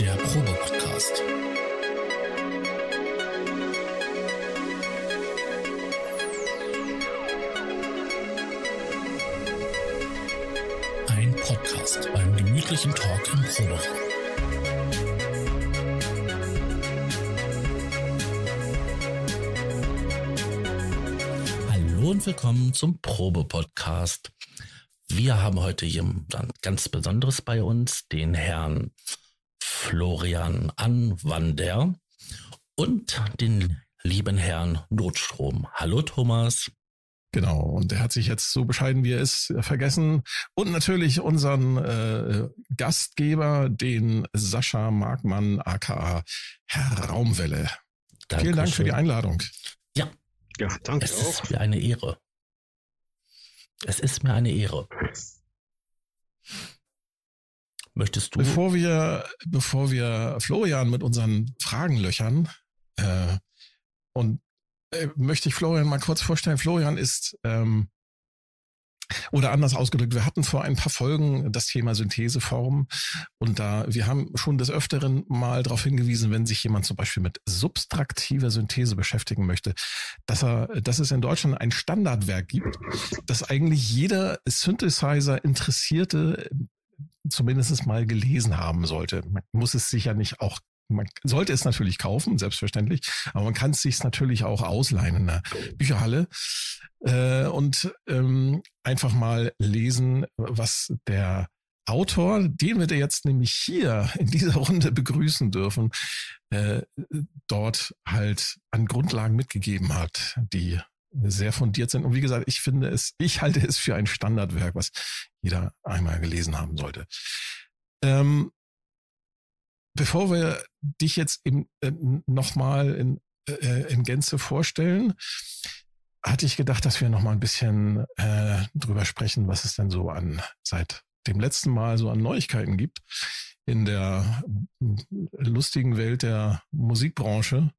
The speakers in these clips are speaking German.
Der Probe-Podcast. Ein Podcast beim gemütlichen Talk im Proberaum. Hallo und willkommen zum Probe-Podcast. Wir haben heute jemand ganz Besonderes bei uns, den Herrn Florian Anwander und den lieben Herrn Notstrom. Hallo Thomas. Genau, und er hat sich jetzt so bescheiden, wie er ist, vergessen. Und natürlich unseren äh, Gastgeber, den Sascha Markmann, aka Herr Raumwelle. Dankeschön. Vielen Dank für die Einladung. Ja. Ja, danke. Es auch. ist mir eine Ehre. Es ist mir eine Ehre. Möchtest du? Bevor wir, bevor wir Florian mit unseren Fragen löchern, äh, und äh, möchte ich Florian mal kurz vorstellen. Florian ist ähm, oder anders ausgedrückt, wir hatten vor ein paar Folgen das Thema Syntheseform und da wir haben schon des Öfteren mal darauf hingewiesen, wenn sich jemand zum Beispiel mit subtraktiver Synthese beschäftigen möchte, dass er, dass es in Deutschland ein Standardwerk gibt, das eigentlich jeder Synthesizer Interessierte zumindest mal gelesen haben sollte. Man muss es sicher nicht auch man sollte es natürlich kaufen, selbstverständlich, aber man kann es sich natürlich auch ausleihen in der Bücherhalle äh, und ähm, einfach mal lesen, was der Autor, den wir jetzt nämlich hier in dieser Runde begrüßen dürfen, äh, dort halt an Grundlagen mitgegeben hat, die sehr fundiert sind. Und wie gesagt, ich finde es, ich halte es für ein Standardwerk, was jeder einmal gelesen haben sollte. Ähm, bevor wir dich jetzt im, äh, nochmal in, äh, in Gänze vorstellen, hatte ich gedacht, dass wir nochmal ein bisschen äh, drüber sprechen, was es denn so an seit dem letzten Mal so an Neuigkeiten gibt in der lustigen Welt der Musikbranche.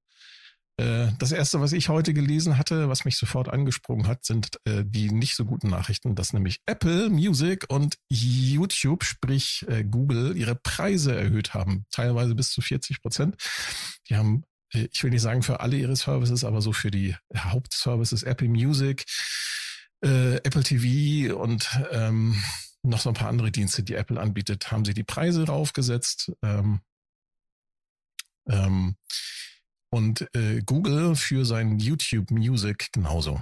Äh, das erste, was ich heute gelesen hatte, was mich sofort angesprungen hat, sind äh, die nicht so guten Nachrichten, dass nämlich Apple Music und YouTube, sprich äh, Google, ihre Preise erhöht haben, teilweise bis zu 40 Prozent. Die haben, ich will nicht sagen für alle ihre Services, aber so für die Hauptservices Apple Music, Apple TV und ähm, noch so ein paar andere Dienste, die Apple anbietet, haben sie die Preise raufgesetzt. Ähm, ähm, und äh, Google für sein YouTube Music genauso.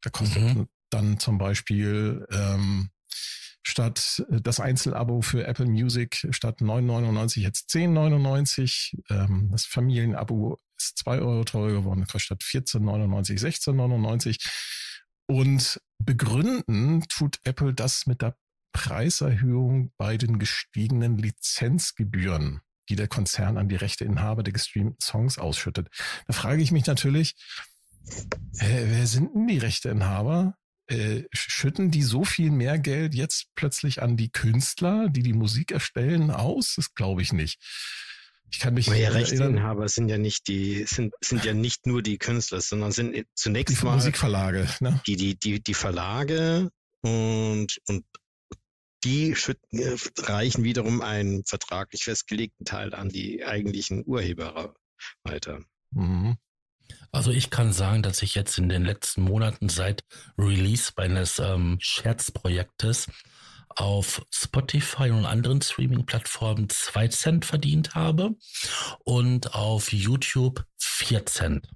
Da kostet mhm. dann zum Beispiel ähm, statt äh, das Einzelabo für Apple Music statt 9,99 jetzt 10,99. Ähm, das Familienabo ist 2 Euro teurer geworden, statt 14,99 16,99. Und begründen tut Apple das mit der Preiserhöhung bei den gestiegenen Lizenzgebühren die der Konzern an die Rechteinhaber der gestreamten Songs ausschüttet. Da frage ich mich natürlich, äh, wer sind denn die Rechteinhaber? Äh, schütten die so viel mehr Geld jetzt plötzlich an die Künstler, die die Musik erstellen, aus? Das glaube ich nicht. Ich kann mich. ja, Rechteinhaber sind ja nicht die, sind, sind ja nicht nur die Künstler, sondern sind zunächst die mal Musikverlage, ne? die, die, die, die Verlage und, und die äh, reichen wiederum einen vertraglich festgelegten Teil an die eigentlichen Urheber weiter. Mhm. Also ich kann sagen, dass ich jetzt in den letzten Monaten seit Release meines ähm, Scherzprojektes auf Spotify und anderen Streaming-Plattformen zwei Cent verdient habe und auf YouTube vier Cent.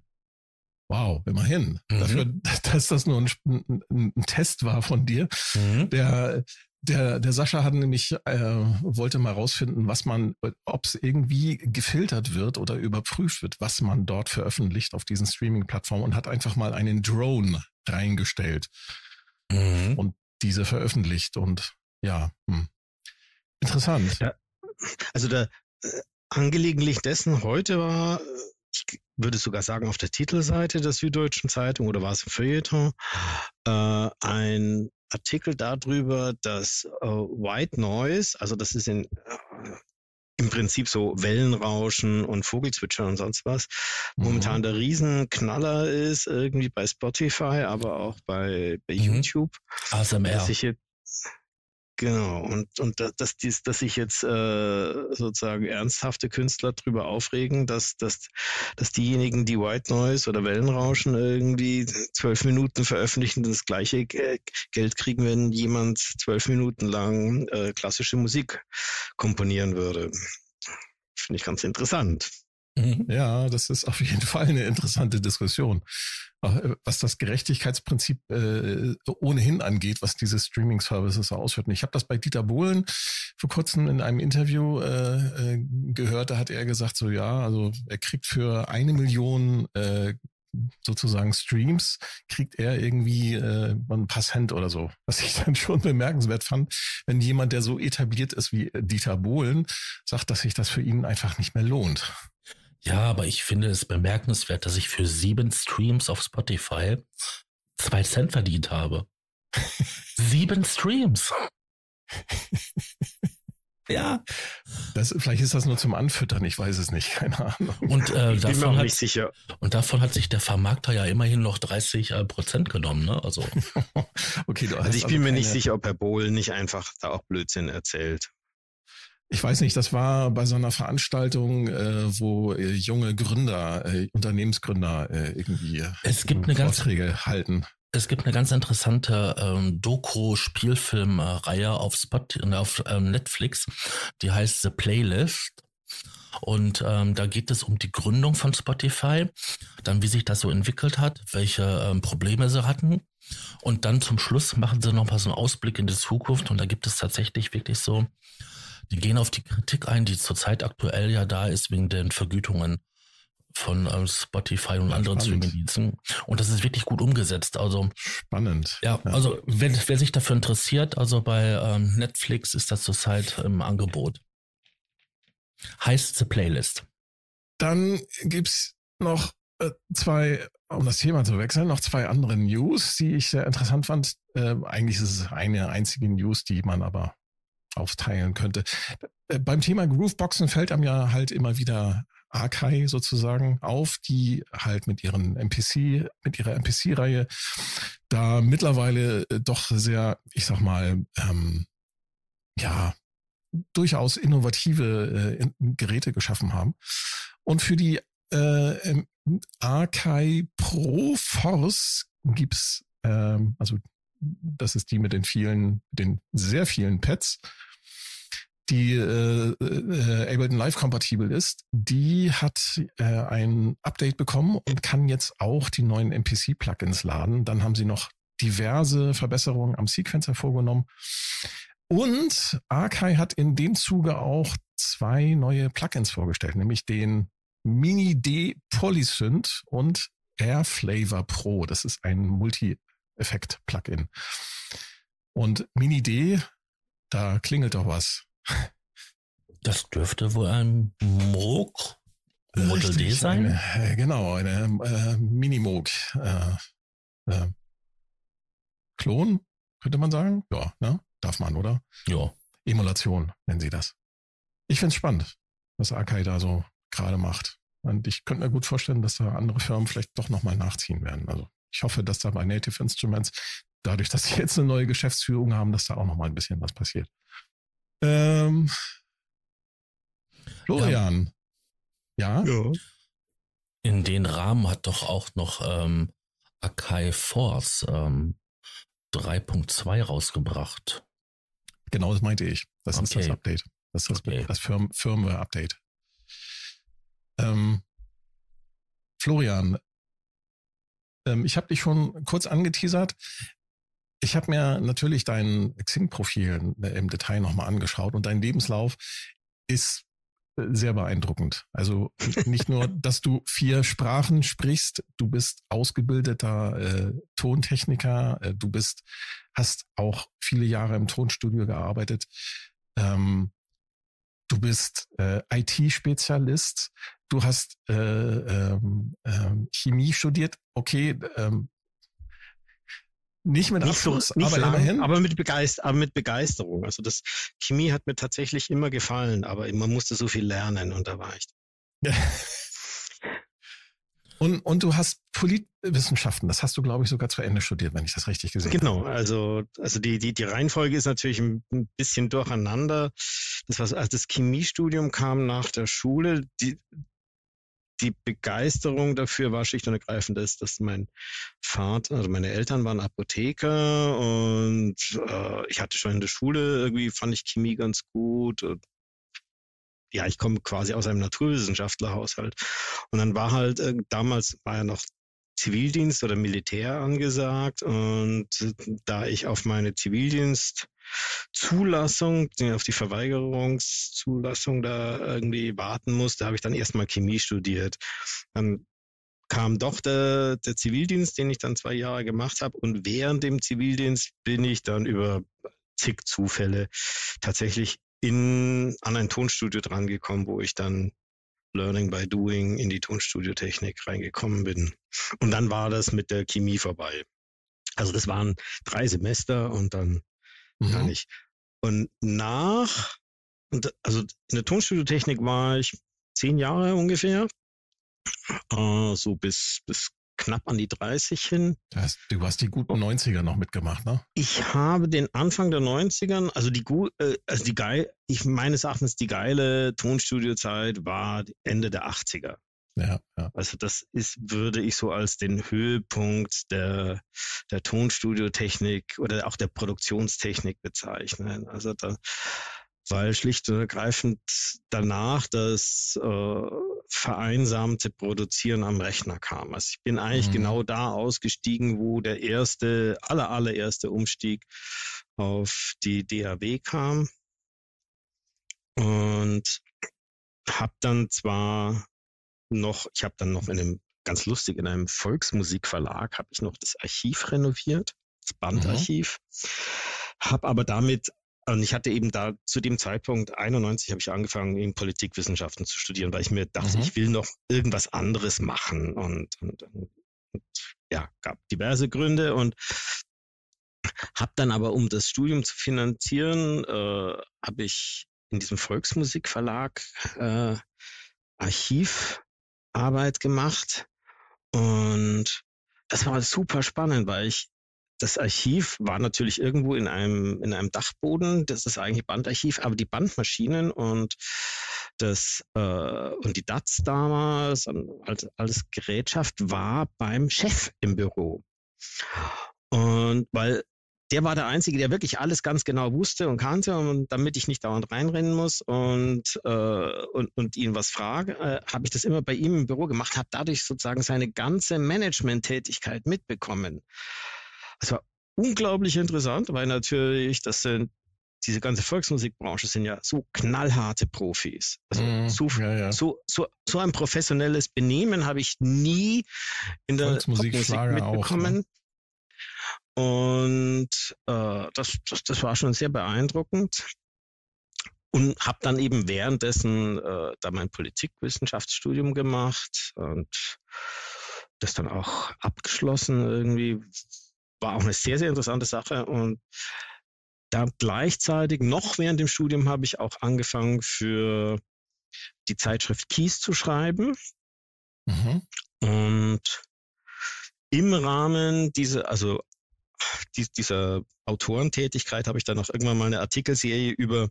Wow, immerhin. Mhm. Dafür, dass das nur ein, ein, ein Test war von dir, mhm. der der, der Sascha hat nämlich, äh, wollte mal rausfinden, was man, ob es irgendwie gefiltert wird oder überprüft wird, was man dort veröffentlicht auf diesen Streaming-Plattformen und hat einfach mal einen Drone reingestellt mhm. und diese veröffentlicht und ja, hm. interessant. Ja, also der äh, angelegentlich dessen heute war, ich würde sogar sagen, auf der Titelseite der Süddeutschen Zeitung oder war es im Feuilleton, äh, ein Artikel darüber, dass äh, White Noise, also das ist in, äh, im Prinzip so Wellenrauschen und Vogelzwitschern und sonst was, mhm. momentan der Riesenknaller ist, irgendwie bei Spotify, aber auch bei, bei mhm. YouTube. ASMR. Dass ich jetzt, Genau, und, und dass, dies, dass sich jetzt äh, sozusagen ernsthafte Künstler darüber aufregen, dass, dass, dass diejenigen, die White Noise oder Wellenrauschen irgendwie zwölf Minuten veröffentlichen, das gleiche Geld kriegen, wenn jemand zwölf Minuten lang äh, klassische Musik komponieren würde. Finde ich ganz interessant. Mhm. Ja, das ist auf jeden Fall eine interessante Diskussion. Äh, was das Gerechtigkeitsprinzip äh, ohnehin angeht, was diese Streaming-Services ausführten. Ich habe das bei Dieter Bohlen vor kurzem in einem Interview äh, äh, gehört, da hat er gesagt, so ja, also er kriegt für eine Million äh, sozusagen Streams, kriegt er irgendwie äh, ein paar Cent oder so. Was ich dann schon bemerkenswert fand, wenn jemand, der so etabliert ist wie Dieter Bohlen, sagt, dass sich das für ihn einfach nicht mehr lohnt. Ja, aber ich finde es bemerkenswert, dass ich für sieben Streams auf Spotify zwei Cent verdient habe. sieben Streams. ja. Das, vielleicht ist das nur zum Anfüttern, ich weiß es nicht, keine Ahnung. Und, äh, ich davon hat, sicher. und davon hat sich der Vermarkter ja immerhin noch 30 äh, Prozent genommen, ne? Also. okay, du also ich bin mir nicht sicher, ob Herr Bohl nicht einfach da auch Blödsinn erzählt. Ich weiß nicht, das war bei so einer Veranstaltung, äh, wo äh, junge Gründer, äh, Unternehmensgründer äh, irgendwie es gibt eine Vorträge ganz, halten. Es gibt eine ganz interessante ähm, Doku-Spielfilmreihe auf Spot, auf ähm, Netflix, die heißt The Playlist. Und ähm, da geht es um die Gründung von Spotify, dann wie sich das so entwickelt hat, welche ähm, Probleme sie hatten. Und dann zum Schluss machen sie noch mal so einen Ausblick in die Zukunft. Und da gibt es tatsächlich wirklich so die gehen auf die Kritik ein, die zurzeit aktuell ja da ist wegen den Vergütungen von ähm, Spotify und ja, anderen Streamingdiensten. Und das ist wirklich gut umgesetzt. Also spannend. Ja, ja. also wenn, wer sich dafür interessiert, also bei ähm, Netflix ist das zurzeit im Angebot. Heißt The Playlist. Dann gibt's noch äh, zwei, um das Thema zu wechseln, noch zwei andere News, die ich sehr interessant fand. Äh, eigentlich ist es eine einzige News, die man aber aufteilen könnte. Äh, beim Thema Grooveboxen fällt einem ja halt immer wieder Arkai sozusagen auf, die halt mit ihren MPC, mit ihrer MPC-Reihe da mittlerweile äh, doch sehr, ich sag mal, ähm, ja, durchaus innovative äh, Geräte geschaffen haben. Und für die äh, Arkai Pro Force gibt's, ähm, also das ist die mit den vielen, den sehr vielen Pads, die äh, äh, Ableton Live kompatibel ist, die hat äh, ein Update bekommen und kann jetzt auch die neuen MPC-Plugins laden. Dann haben sie noch diverse Verbesserungen am Sequencer vorgenommen. Und Arkai hat in dem Zuge auch zwei neue Plugins vorgestellt, nämlich den Mini D Polysynth und Air Flavor Pro. Das ist ein Multi-Effekt-Plugin. Und Mini D, da klingelt doch was. Das dürfte wohl ein Moog Model D sein. Eine, äh, genau, eine äh, Minimoog. Äh, äh, Klon, könnte man sagen? Ja, ne? Darf man, oder? Ja. Emulation nennen sie das. Ich finde es spannend, was Akai da so gerade macht. Und ich könnte mir gut vorstellen, dass da andere Firmen vielleicht doch nochmal nachziehen werden. Also ich hoffe, dass da bei Native Instruments, dadurch, dass sie jetzt eine neue Geschäftsführung haben, dass da auch nochmal ein bisschen was passiert. Ähm, Florian. Ja. ja. In den Rahmen hat doch auch noch ähm, Akai Force ähm, 3.2 rausgebracht. Genau, das meinte ich. Das okay. ist das Update. Das ist das, okay. das Firm Firmware-Update. Ähm, Florian, ähm, ich habe dich schon kurz angeteasert. Ich habe mir natürlich dein Xing-Profil im Detail nochmal angeschaut und dein Lebenslauf ist äh, sehr beeindruckend. Also nicht nur, dass du vier Sprachen sprichst, du bist ausgebildeter äh, Tontechniker, äh, du bist, hast auch viele Jahre im Tonstudio gearbeitet. Ähm, du bist äh, IT-Spezialist, du hast äh, ähm, ähm, Chemie studiert. Okay, ähm, nicht mit Abschluss, nicht aber lang, immerhin. Aber mit, Begeist aber mit Begeisterung. Also das Chemie hat mir tatsächlich immer gefallen, aber man musste so viel lernen und da war ich. Und, und du hast Politwissenschaften, das hast du, glaube ich, sogar zu Ende studiert, wenn ich das richtig gesehen genau, habe. Genau, also, also die, die, die Reihenfolge ist natürlich ein, bisschen durcheinander. Das war, als das Chemiestudium kam nach der Schule, die, die Begeisterung dafür war schlicht und ergreifend, dass, dass mein Vater, also meine Eltern waren Apotheker und äh, ich hatte schon in der Schule irgendwie fand ich Chemie ganz gut. Und, ja, ich komme quasi aus einem Naturwissenschaftlerhaushalt. Und dann war halt, äh, damals war ja noch Zivildienst oder Militär angesagt. Und da ich auf meine Zivildienstzulassung, auf die Verweigerungszulassung da irgendwie warten musste, habe ich dann erstmal Chemie studiert. Dann kam doch der, der Zivildienst, den ich dann zwei Jahre gemacht habe. Und während dem Zivildienst bin ich dann über zig Zufälle tatsächlich in, an ein Tonstudio drangekommen, wo ich dann Learning by Doing in die Tonstudiotechnik reingekommen bin. Und dann war das mit der Chemie vorbei. Also das waren drei Semester und dann mhm. gar nicht. Und nach, und also in der Tonstudiotechnik war ich zehn Jahre ungefähr, äh, so bis, bis knapp an die 30 hin. Das heißt, du hast die guten 90er noch mitgemacht, ne? Ich habe den Anfang der 90ern, also die äh, also die geil, ich meines Erachtens die geile Tonstudiozeit war Ende der 80er. Ja, ja. Also das ist, würde ich so als den Höhepunkt der, der Tonstudiotechnik oder auch der Produktionstechnik bezeichnen. Also da, weil schlicht und ergreifend danach das äh, vereinsamte Produzieren am Rechner kam. Also ich bin eigentlich mhm. genau da ausgestiegen, wo der erste, aller, allererste Umstieg auf die DAW kam. Und habe dann zwar noch, ich habe dann noch in einem, ganz lustig, in einem Volksmusikverlag habe ich noch das Archiv renoviert, das mhm. Bandarchiv. Mhm. Habe aber damit und ich hatte eben da zu dem Zeitpunkt 91 habe ich angefangen, eben Politikwissenschaften zu studieren, weil ich mir dachte, mhm. ich will noch irgendwas anderes machen und, und, und, und ja, gab diverse Gründe und habe dann aber, um das Studium zu finanzieren, äh, habe ich in diesem Volksmusikverlag äh, Archivarbeit gemacht und das war super spannend, weil ich das Archiv war natürlich irgendwo in einem, in einem Dachboden. Das ist eigentlich Bandarchiv, aber die Bandmaschinen und das, äh, und die DATS damals, als, alles Gerätschaft war beim Chef im Büro. Und weil der war der Einzige, der wirklich alles ganz genau wusste und kannte und damit ich nicht dauernd reinrennen muss und, äh, und, und ihn was frage, äh, habe ich das immer bei ihm im Büro gemacht, habe dadurch sozusagen seine ganze Management-Tätigkeit mitbekommen. Es war unglaublich interessant, weil natürlich, das sind diese ganze Volksmusikbranche sind ja so knallharte Profis. Also mm, so, ja, ja. So, so, so ein professionelles Benehmen habe ich nie in der Musik mitbekommen. Auch, ne? Und äh, das, das, das war schon sehr beeindruckend. Und habe dann eben währenddessen äh, da mein Politikwissenschaftsstudium gemacht und das dann auch abgeschlossen irgendwie war auch eine sehr, sehr interessante Sache. Und dann gleichzeitig, noch während dem Studium, habe ich auch angefangen für die Zeitschrift Kies zu schreiben. Mhm. Und im Rahmen dieser, also dieser Autorentätigkeit habe ich dann auch irgendwann mal eine Artikelserie über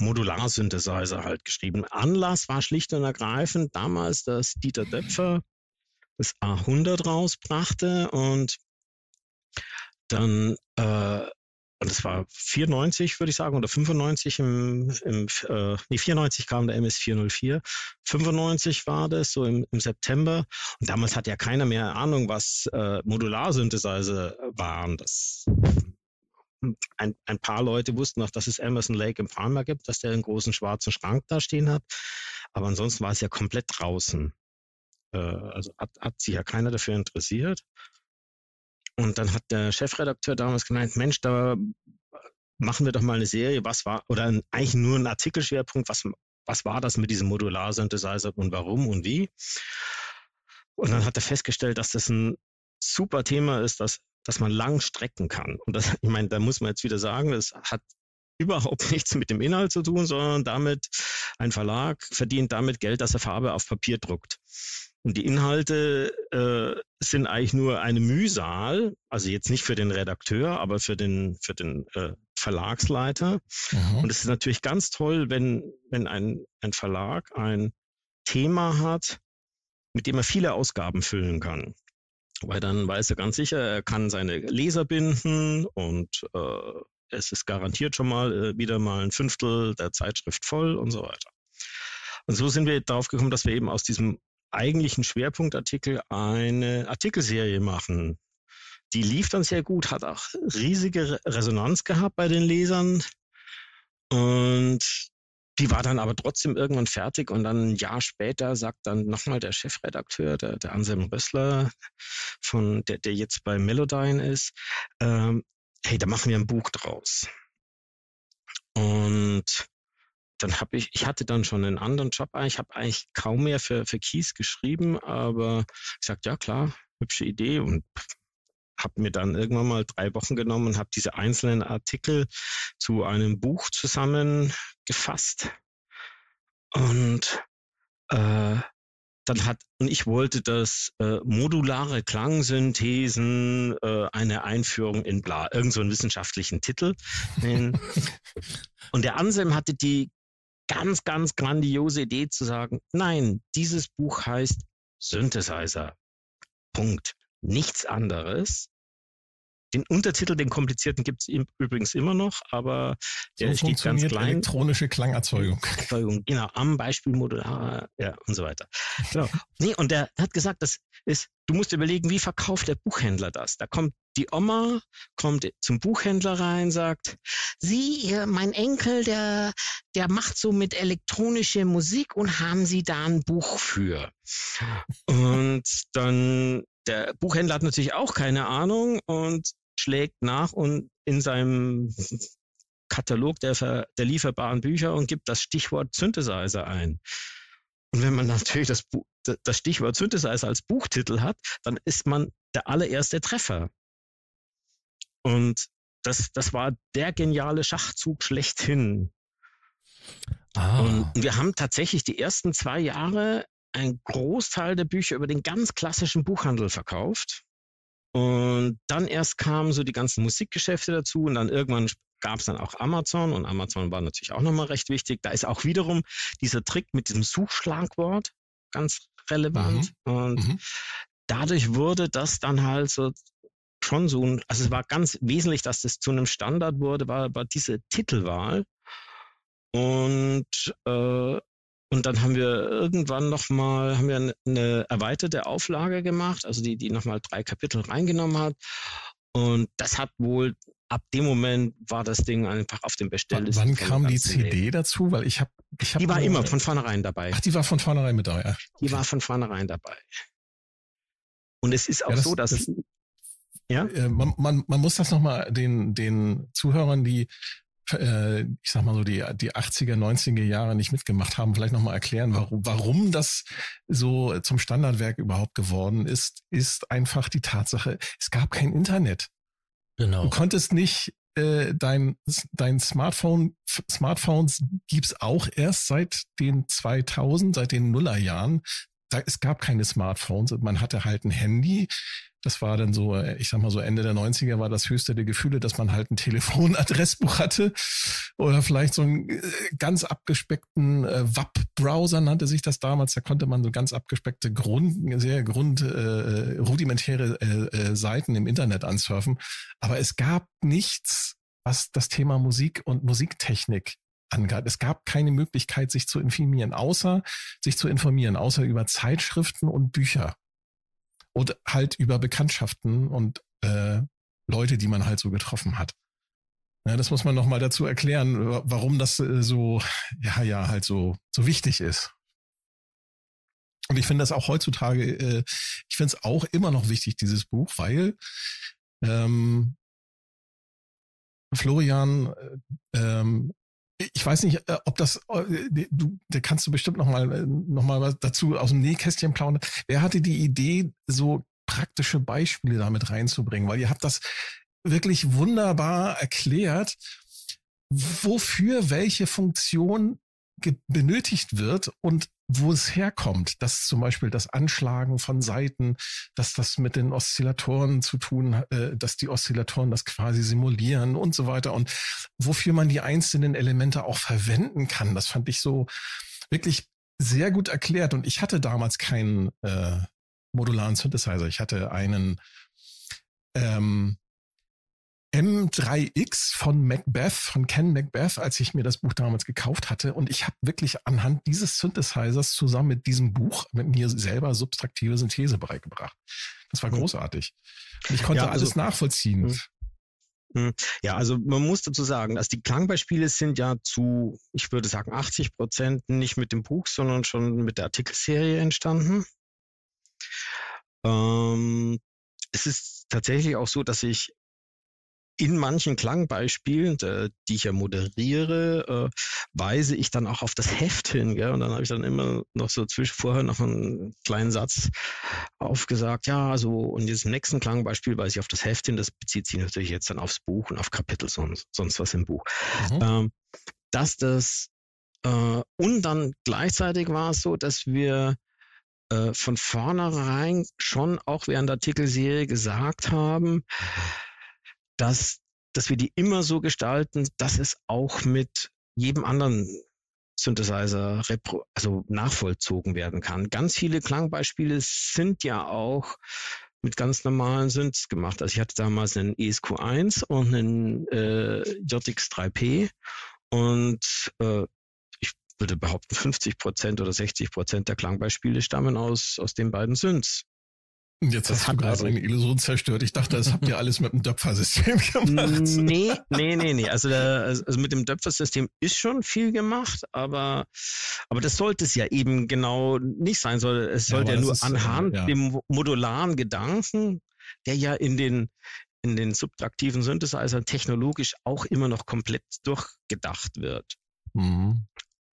Modularsynthesizer halt geschrieben. Anlass war schlicht und ergreifend damals, dass Dieter Döpfer das A100 rausbrachte und dann, äh, und das war 94, würde ich sagen, oder 95 im, im äh, nee, 94 kam der MS404, 95 war das, so im, im September. Und damals hat ja keiner mehr Ahnung, was äh, Modularsynthesizer waren. Das ein, ein paar Leute wussten noch, dass es Emerson Lake im Palmer gibt, dass der einen großen schwarzen Schrank da stehen hat. Aber ansonsten war es ja komplett draußen. Äh, also hat, hat sich ja keiner dafür interessiert. Und dann hat der Chefredakteur damals gemeint, Mensch, da machen wir doch mal eine Serie, was war, oder ein, eigentlich nur ein Artikelschwerpunkt, was, was war das mit diesem Modular-Synthesizer und warum und wie. Und dann hat er festgestellt, dass das ein super Thema ist, dass, dass man lang strecken kann. Und das, ich meine, da muss man jetzt wieder sagen, das hat überhaupt nichts mit dem Inhalt zu tun, sondern damit, ein Verlag verdient damit Geld, dass er Farbe auf Papier druckt. Und die Inhalte äh, sind eigentlich nur eine Mühsal, also jetzt nicht für den Redakteur, aber für den, für den äh, Verlagsleiter. Mhm. Und es ist natürlich ganz toll, wenn, wenn ein, ein Verlag ein Thema hat, mit dem er viele Ausgaben füllen kann. Weil dann weiß er ganz sicher, er kann seine Leser binden und äh, es ist garantiert schon mal äh, wieder mal ein Fünftel der Zeitschrift voll und so weiter. Und so sind wir darauf gekommen, dass wir eben aus diesem eigentlichen Schwerpunktartikel eine Artikelserie machen. Die lief dann sehr gut, hat auch riesige Resonanz gehabt bei den Lesern. Und die war dann aber trotzdem irgendwann fertig und dann ein Jahr später sagt dann nochmal der Chefredakteur, der, der Anselm Rössler, von, der, der jetzt bei Melodyne ist, ähm, hey, da machen wir ein Buch draus. Und dann habe ich, ich hatte dann schon einen anderen Job, ich habe eigentlich kaum mehr für, für Kies geschrieben, aber ich sagte, ja klar, hübsche Idee und habe mir dann irgendwann mal drei Wochen genommen und habe diese einzelnen Artikel zu einem Buch zusammengefasst. Und äh, dann hat, und ich wollte das äh, modulare Klangsynthesen, äh, eine Einführung in bla, irgend so einen wissenschaftlichen Titel. und der Anselm hatte die ganz, ganz grandiose Idee zu sagen, nein, dieses Buch heißt Synthesizer. Punkt. Nichts anderes. Den Untertitel, den komplizierten gibt es übrigens immer noch, aber der so steht ganz klein. elektronische Klangerzeugung. Erzeugung, genau, am Beispiel modular, ja, und so weiter. Genau. Nee, und der hat gesagt, das ist, du musst überlegen, wie verkauft der Buchhändler das? Da kommt die Oma, kommt zum Buchhändler rein, sagt, Sie, mein Enkel, der, der macht so mit elektronischer Musik und haben Sie da ein Buch für? Und dann der Buchhändler hat natürlich auch keine Ahnung und schlägt nach und in seinem Katalog der, der lieferbaren Bücher und gibt das Stichwort Synthesizer ein. Und wenn man natürlich das, das Stichwort Synthesizer als Buchtitel hat, dann ist man der allererste Treffer. Und das, das war der geniale Schachzug schlechthin. Ah. Und wir haben tatsächlich die ersten zwei Jahre einen Großteil der Bücher über den ganz klassischen Buchhandel verkauft. Und dann erst kamen so die ganzen Musikgeschäfte dazu und dann irgendwann gab es dann auch Amazon und Amazon war natürlich auch nochmal recht wichtig. Da ist auch wiederum dieser Trick mit diesem Suchschlagwort ganz relevant. Mhm. Und mhm. dadurch wurde das dann halt so schon so ein, also es war ganz wesentlich, dass das zu einem Standard wurde, war, war diese Titelwahl. Und äh, und dann haben wir irgendwann nochmal, haben wir eine erweiterte Auflage gemacht, also die, die nochmal drei Kapitel reingenommen hat. Und das hat wohl, ab dem Moment war das Ding einfach auf dem Bestelllisten. Wann kam die CD Leben. dazu? Weil ich habe, ich hab Die war immer von vornherein dabei. Ach, die war von vornherein mit dabei, ja. Die war von vornherein dabei. Und es ist auch ja, das, so, dass das, ja? Äh, man, man, man muss das nochmal den, den Zuhörern, die äh, ich sag mal so, die, die 80er, 90er Jahre nicht mitgemacht haben, vielleicht nochmal erklären, warum, warum das so zum Standardwerk überhaupt geworden ist, ist einfach die Tatsache, es gab kein Internet. Genau. Du konntest nicht äh, dein, dein Smartphone, Smartphones gibt's auch erst seit den 2000, seit den Nullerjahren. Da, es gab keine Smartphones und man hatte halt ein Handy das war dann so, äh, ich sag mal so Ende der 90er war das höchste der Gefühle, dass man halt ein Telefonadressbuch hatte oder vielleicht so einen äh, ganz abgespeckten äh, WAP-Browser nannte sich das damals. Da konnte man so ganz abgespeckte Grund, sehr grund, äh, rudimentäre äh, äh, Seiten im Internet ansurfen. Aber es gab nichts, was das Thema Musik und Musiktechnik angab. Es gab keine Möglichkeit, sich zu informieren, außer sich zu informieren, außer über Zeitschriften und Bücher und halt über Bekanntschaften und äh, Leute, die man halt so getroffen hat. Ja, das muss man nochmal dazu erklären, warum das äh, so, ja, ja, halt so, so wichtig ist. Und ich finde das auch heutzutage, äh, ich finde es auch immer noch wichtig, dieses Buch, weil ähm, Florian äh, ähm, ich weiß nicht, äh, ob das, äh, du, da kannst du bestimmt noch mal, äh, noch mal was dazu aus dem Nähkästchen plaudern. Wer hatte die Idee, so praktische Beispiele damit reinzubringen? Weil ihr habt das wirklich wunderbar erklärt, wofür welche Funktion benötigt wird und wo es herkommt, dass zum Beispiel das Anschlagen von Seiten, dass das mit den Oszillatoren zu tun, äh, dass die Oszillatoren das quasi simulieren und so weiter und wofür man die einzelnen Elemente auch verwenden kann. Das fand ich so wirklich sehr gut erklärt und ich hatte damals keinen äh, modularen Synthesizer. Ich hatte einen ähm, M3X von Macbeth, von Ken Macbeth, als ich mir das Buch damals gekauft hatte. Und ich habe wirklich anhand dieses Synthesizers zusammen mit diesem Buch mit mir selber subtraktive Synthese beigebracht. Das war mhm. großartig. Und ich konnte ja, also, alles nachvollziehen. Mhm. Mhm. Ja, also man muss dazu sagen, dass die Klangbeispiele sind ja zu, ich würde sagen, 80 Prozent nicht mit dem Buch, sondern schon mit der Artikelserie entstanden. Ähm, es ist tatsächlich auch so, dass ich in manchen Klangbeispielen, äh, die ich ja moderiere, äh, weise ich dann auch auf das Heft hin. Gell? Und dann habe ich dann immer noch so zwischen vorher noch einen kleinen Satz aufgesagt. Ja, also und jetzt im nächsten Klangbeispiel weise ich auf das Heft hin. Das bezieht sich natürlich jetzt dann aufs Buch und auf Kapitel sonst, sonst was im Buch. Mhm. Ähm, dass das äh, und dann gleichzeitig war es so, dass wir von vornherein schon auch während der Artikelserie gesagt haben, dass, dass wir die immer so gestalten, dass es auch mit jedem anderen Synthesizer also nachvollzogen werden kann. Ganz viele Klangbeispiele sind ja auch mit ganz normalen Synths gemacht. Also ich hatte damals einen ESQ1 und einen äh, JX3P und äh, ich würde behaupten, 50 Prozent oder 60 Prozent der Klangbeispiele stammen aus, aus den beiden Synths. Jetzt das hast du gerade also, eine Illusion zerstört. Ich dachte, das habt ihr alles mit dem Döpfer-System gemacht. Nee, nee, nee, nee. Also, der, also mit dem Döpfer-System ist schon viel gemacht, aber, aber das sollte es ja eben genau nicht sein. Soll, es sollte ja, ja nur ist, anhand ja. dem modularen Gedanken, der ja in den, in den subtraktiven Synthesizern technologisch auch immer noch komplett durchgedacht wird. Mhm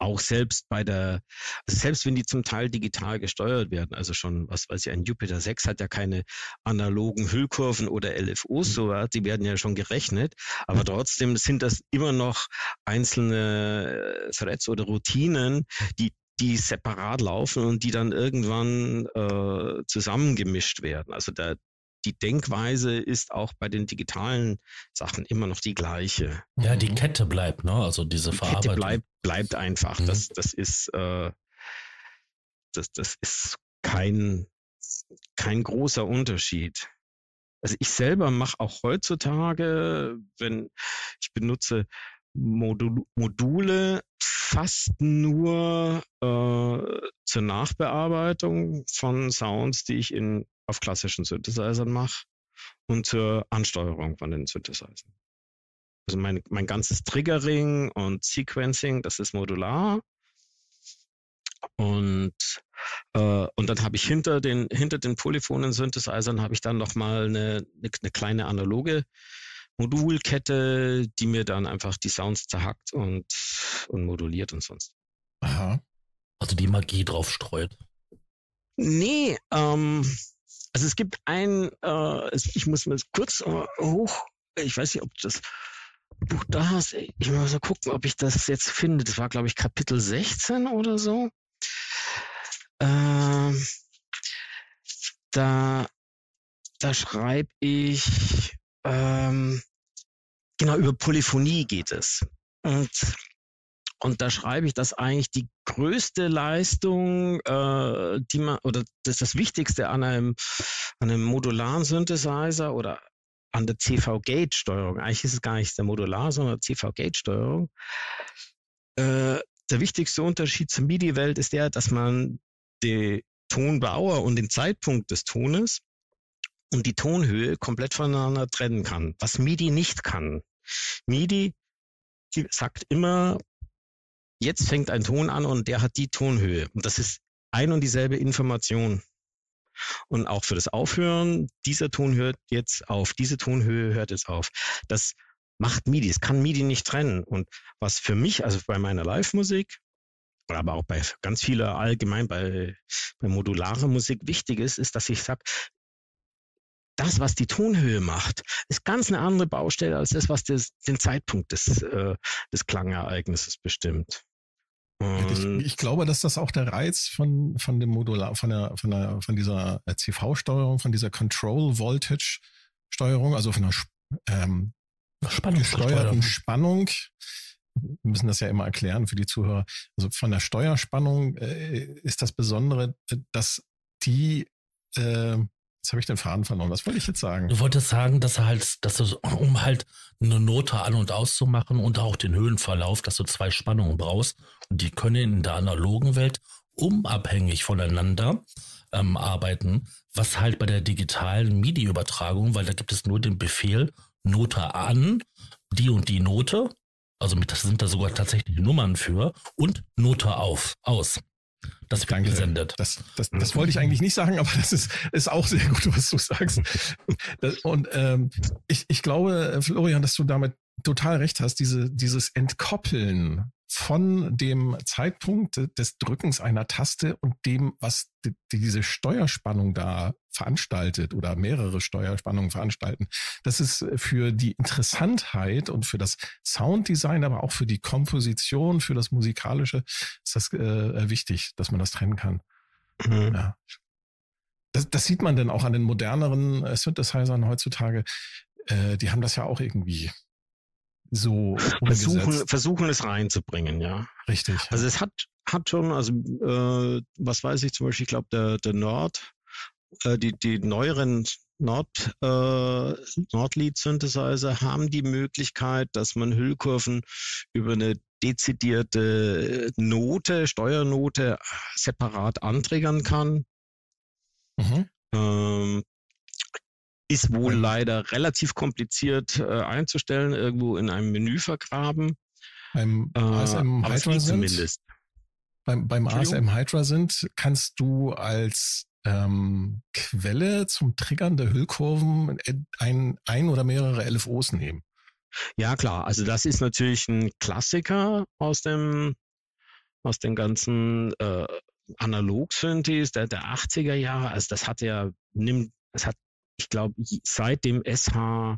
auch selbst bei der, also selbst wenn die zum Teil digital gesteuert werden, also schon, was weiß ich, ein Jupiter 6 hat ja keine analogen Hüllkurven oder LFOs, mhm. so, die werden ja schon gerechnet, aber trotzdem sind das immer noch einzelne äh, Threads oder Routinen, die die separat laufen und die dann irgendwann äh, zusammengemischt werden. Also der, die Denkweise ist auch bei den digitalen Sachen immer noch die gleiche. Ja, die mhm. Kette bleibt, ne? Also diese die Verarbeitung. Kette bleibt, bleibt einfach. Mhm. Das, das ist, äh, das, das ist kein, kein großer Unterschied. Also ich selber mache auch heutzutage, wenn ich benutze Modul Module fast nur äh, zur Nachbearbeitung von Sounds, die ich in klassischen Synthesizern mache und zur Ansteuerung von den Synthesizern. Also mein, mein ganzes Triggering und Sequencing, das ist modular. Und, äh, und dann habe ich hinter den, hinter den polyphonen Synthesizern habe ich dann nochmal eine, eine, eine kleine analoge Modulkette, die mir dann einfach die Sounds zerhackt und, und moduliert und sonst. Aha. Also die Magie drauf streut. Nee, ähm, also es gibt ein, äh, ich muss mal kurz äh, hoch, ich weiß nicht, ob das Buch da hast. Ich muss mal gucken, ob ich das jetzt finde. Das war, glaube ich, Kapitel 16 oder so. Ähm, da, da schreibe ich, ähm, genau, über Polyphonie geht es. Und und da schreibe ich, dass eigentlich die größte Leistung, äh, die man, oder das, das Wichtigste an einem, an einem modularen Synthesizer oder an der CV-Gate-Steuerung, eigentlich ist es gar nicht der Modular, sondern CV-Gate-Steuerung. Äh, der wichtigste Unterschied zur MIDI-Welt ist der, dass man die Tonbauer und den Zeitpunkt des Tones und die Tonhöhe komplett voneinander trennen kann, was MIDI nicht kann. MIDI sagt immer, Jetzt fängt ein Ton an und der hat die Tonhöhe. Und das ist ein und dieselbe Information. Und auch für das Aufhören, dieser Ton hört jetzt auf, diese Tonhöhe hört jetzt auf. Das macht MIDI, es kann MIDI nicht trennen. Und was für mich, also bei meiner Live-Musik, aber auch bei ganz vieler allgemein bei, bei modularer Musik wichtig ist, ist, dass ich sage, das, was die Tonhöhe macht, ist ganz eine andere Baustelle als das, was das, den Zeitpunkt des, äh, des Klangereignisses bestimmt. Ich, ich, glaube, dass das auch der Reiz von, von dem Modular, von der, von der, von dieser äh, CV-Steuerung, von dieser Control Voltage Steuerung, also von einer ähm, gesteuerten Spannung. Wir müssen das ja immer erklären für die Zuhörer. Also von der Steuerspannung äh, ist das Besondere, äh, dass die äh, Jetzt habe ich den Faden verloren. Was wollte ich jetzt sagen? Du wolltest sagen, dass er halt, dass du, um halt eine Note an- und auszumachen und auch den Höhenverlauf, dass du zwei Spannungen brauchst. Die können in der analogen Welt unabhängig voneinander ähm, arbeiten, was halt bei der digitalen MIDI-Übertragung, weil da gibt es nur den Befehl Note an, die und die Note, also mit, das sind da sogar tatsächlich Nummern für, und Note auf, aus. Das wird gesendet. Das, das, das wollte ich eigentlich nicht sagen, aber das ist, ist auch sehr gut, was du sagst. und ähm, ich, ich glaube, Florian, dass du damit total recht hast, diese, dieses Entkoppeln von dem Zeitpunkt des Drückens einer Taste und dem, was die, diese Steuerspannung da veranstaltet oder mehrere Steuerspannungen veranstalten. Das ist für die Interessantheit und für das Sounddesign, aber auch für die Komposition, für das Musikalische ist das äh, wichtig, dass man das trennen kann. Mhm. Ja. Das, das, sieht man denn auch an den moderneren äh, Synthesizern heutzutage. Äh, die haben das ja auch irgendwie so versuchen, versuchen es reinzubringen, ja. Richtig. Also es hat, hat schon, also äh, was weiß ich zum Beispiel, ich glaube, der, der Nord, äh, die, die neueren Nord, äh, Nordlead-Synthesizer haben die Möglichkeit, dass man Hüllkurven über eine dezidierte Note, Steuernote separat antriggern kann. Mhm. Ähm, ist wohl leider relativ kompliziert äh, einzustellen, irgendwo in einem Menü vergraben. Beim äh, ASM Hydra sind, beim, beim ASM Hydra sind, kannst du als ähm, Quelle zum Triggern der Hüllkurven ein, ein oder mehrere LFOs nehmen. Ja, klar. Also das ist natürlich ein Klassiker aus dem, aus den ganzen äh, Analog-Synthes der, der 80er Jahre. Also das hat ja, nimmt, es hat ich glaube, seit dem SH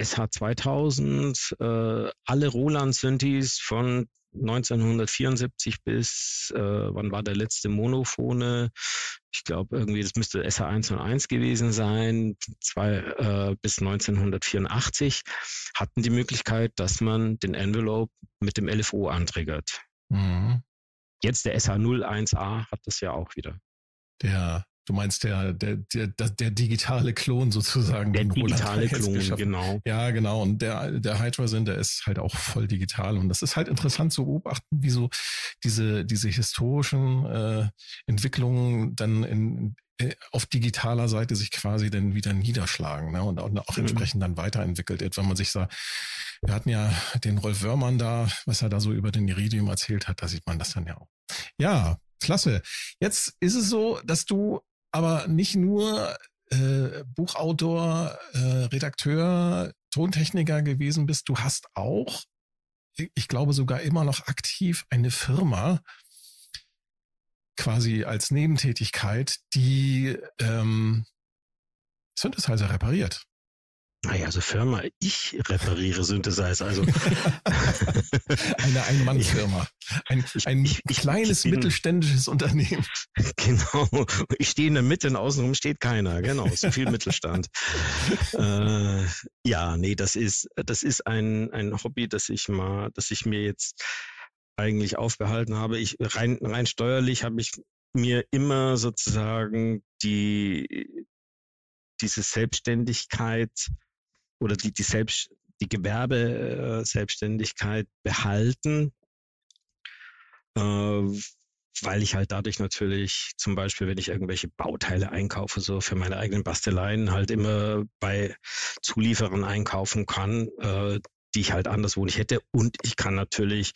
SH 2000 äh, alle Roland Synthes von 1974 bis, äh, wann war der letzte Monophone? Ich glaube, irgendwie, das müsste SH101 gewesen sein, zwei, äh, bis 1984, hatten die Möglichkeit, dass man den Envelope mit dem LFO antriggert. Mhm. Jetzt der SH01A hat das ja auch wieder. Der Du meinst der, der, der, der, digitale Klon sozusagen. Der digitale Klon, genau. Ja, genau. Und der, der Hydra-Sinn, der ist halt auch voll digital. Und das ist halt interessant zu beobachten, wie so diese, diese historischen äh, Entwicklungen dann in, äh, auf digitaler Seite sich quasi dann wieder niederschlagen ne? und auch mhm. entsprechend dann weiterentwickelt wird. Wenn man sich sagt, wir hatten ja den Rolf Wörmann da, was er da so über den Iridium erzählt hat, da sieht man das dann ja auch. Ja, klasse. Jetzt ist es so, dass du aber nicht nur äh, Buchautor, äh, Redakteur, Tontechniker gewesen bist, du hast auch, ich glaube sogar immer noch aktiv eine Firma, quasi als Nebentätigkeit, die ähm, Synthesizer repariert. Naja, also Firma, ich repariere Synthesizer. Also eine Ein-Mann-Firma. Ein, ein ich, ich, kleines ich bin, mittelständisches Unternehmen. Genau. Ich stehe in der Mitte und außenrum steht keiner. Genau, so viel Mittelstand. äh, ja, nee, das ist, das ist ein, ein Hobby, das ich mal, das ich mir jetzt eigentlich aufbehalten habe. Ich rein, rein steuerlich habe ich mir immer sozusagen die diese Selbstständigkeit oder die, die Selbst, die Gewerbe-Selbstständigkeit behalten, äh, weil ich halt dadurch natürlich zum Beispiel, wenn ich irgendwelche Bauteile einkaufe, so für meine eigenen Basteleien, halt immer bei Zulieferern einkaufen kann, äh, die ich halt anderswo nicht hätte. Und ich kann natürlich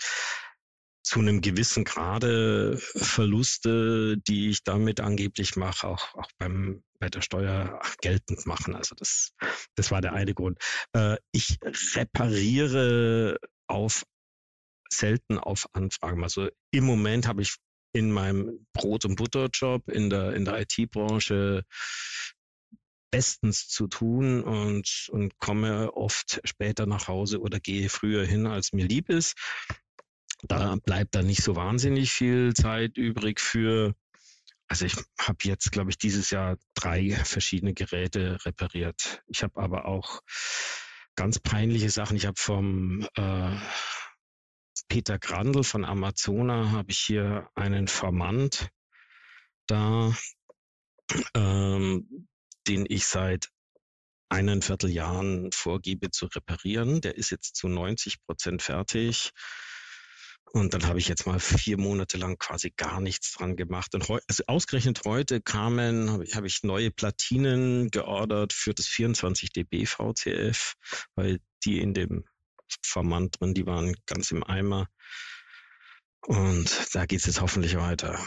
zu einem gewissen Grade Verluste, die ich damit angeblich mache, auch, auch beim, bei der Steuer geltend machen. Also das, das war der eine Grund. Äh, ich repariere auf selten auf Anfragen. Also im Moment habe ich in meinem Brot- und Butterjob in der, in der IT-Branche bestens zu tun und, und komme oft später nach Hause oder gehe früher hin, als mir lieb ist. Da bleibt dann nicht so wahnsinnig viel Zeit übrig für also ich habe jetzt, glaube ich, dieses Jahr drei verschiedene Geräte repariert. Ich habe aber auch ganz peinliche Sachen. Ich habe vom äh, Peter Grandl von Amazona habe ich hier einen Formant da, ähm, den ich seit eineinviertel Jahren vorgebe zu reparieren. Der ist jetzt zu 90 Prozent fertig. Und dann habe ich jetzt mal vier Monate lang quasi gar nichts dran gemacht. Und heu, also ausgerechnet heute kamen, habe ich, hab ich neue Platinen geordert für das 24 dB VCF, weil die in dem Formant drin, die waren ganz im Eimer. Und da geht es jetzt hoffentlich weiter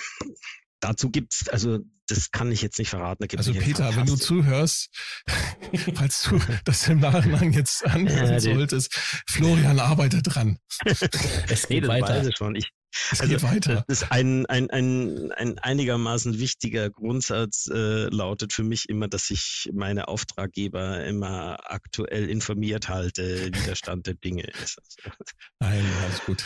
dazu gibt's, also das kann ich jetzt nicht verraten. also Peter, wenn du zuhörst, falls du das im Nachhinein jetzt anhören ja, solltest, Florian arbeitet dran. es geht nee, weiter. schon. Ich, es also, geht weiter. Das ist ein, ein, ein, ein einigermaßen wichtiger Grundsatz, äh, lautet für mich immer, dass ich meine Auftraggeber immer aktuell informiert halte, wie der Stand der Dinge ist. Nein, alles gut.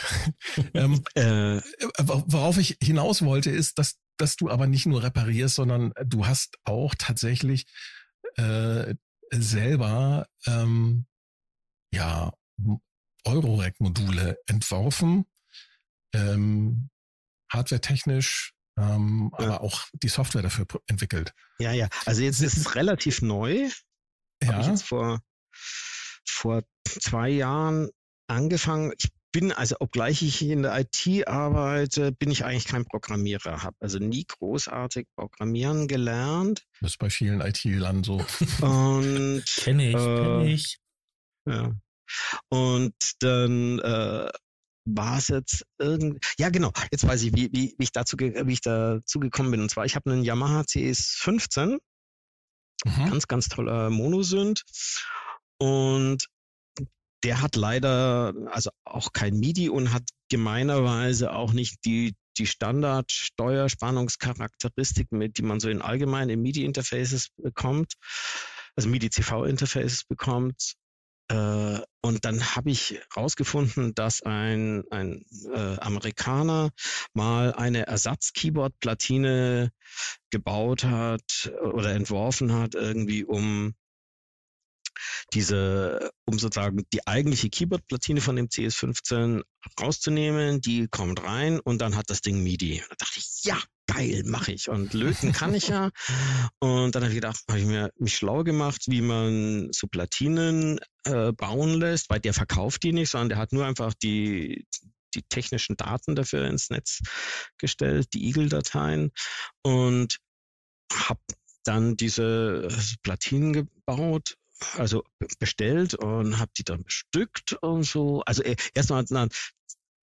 ähm, äh, worauf ich hinaus wollte, ist, dass dass du aber nicht nur reparierst, sondern du hast auch tatsächlich äh, selber ähm, ja Eurorack-Module entworfen, ähm, hardwaretechnisch, ähm, ja. aber auch die Software dafür entwickelt. Ja, ja. Also jetzt ist es relativ neu. Ja. Habe ich jetzt vor vor zwei Jahren angefangen. Ich bin, also obgleich ich in der IT arbeite, bin ich eigentlich kein Programmierer, habe also nie großartig Programmieren gelernt. Das ist bei vielen IT-Lern so. Und kenne ich, äh, kenne ich. Ja. Und dann äh, war es jetzt irgendwie, ja genau, jetzt weiß ich, wie, wie, wie ich dazu, wie ich dazu gekommen bin. Und zwar, ich habe einen Yamaha CS15, mhm. ganz, ganz toller Monosynth. Und der hat leider also auch kein MIDI und hat gemeinerweise auch nicht die, die Standard-Steuerspannungscharakteristik, mit die man so in allgemeinen MIDI-Interfaces bekommt, also MIDI-CV-Interfaces bekommt. Äh, und dann habe ich herausgefunden, dass ein, ein äh, Amerikaner mal eine Ersatz-Keyboard-Platine gebaut hat oder entworfen hat, irgendwie um diese, um sozusagen die eigentliche Keyboard-Platine von dem CS15 rauszunehmen, die kommt rein und dann hat das Ding MIDI. Da dachte ich, ja, geil, mache ich. Und löten kann ich ja. Und dann habe ich gedacht, habe ich mir mich schlau gemacht, wie man so Platinen äh, bauen lässt, weil der verkauft die nicht, sondern der hat nur einfach die, die technischen Daten dafür ins Netz gestellt, die Eagle-Dateien und habe dann diese Platinen gebaut also bestellt und habe die dann bestückt und so. Also äh, erstmal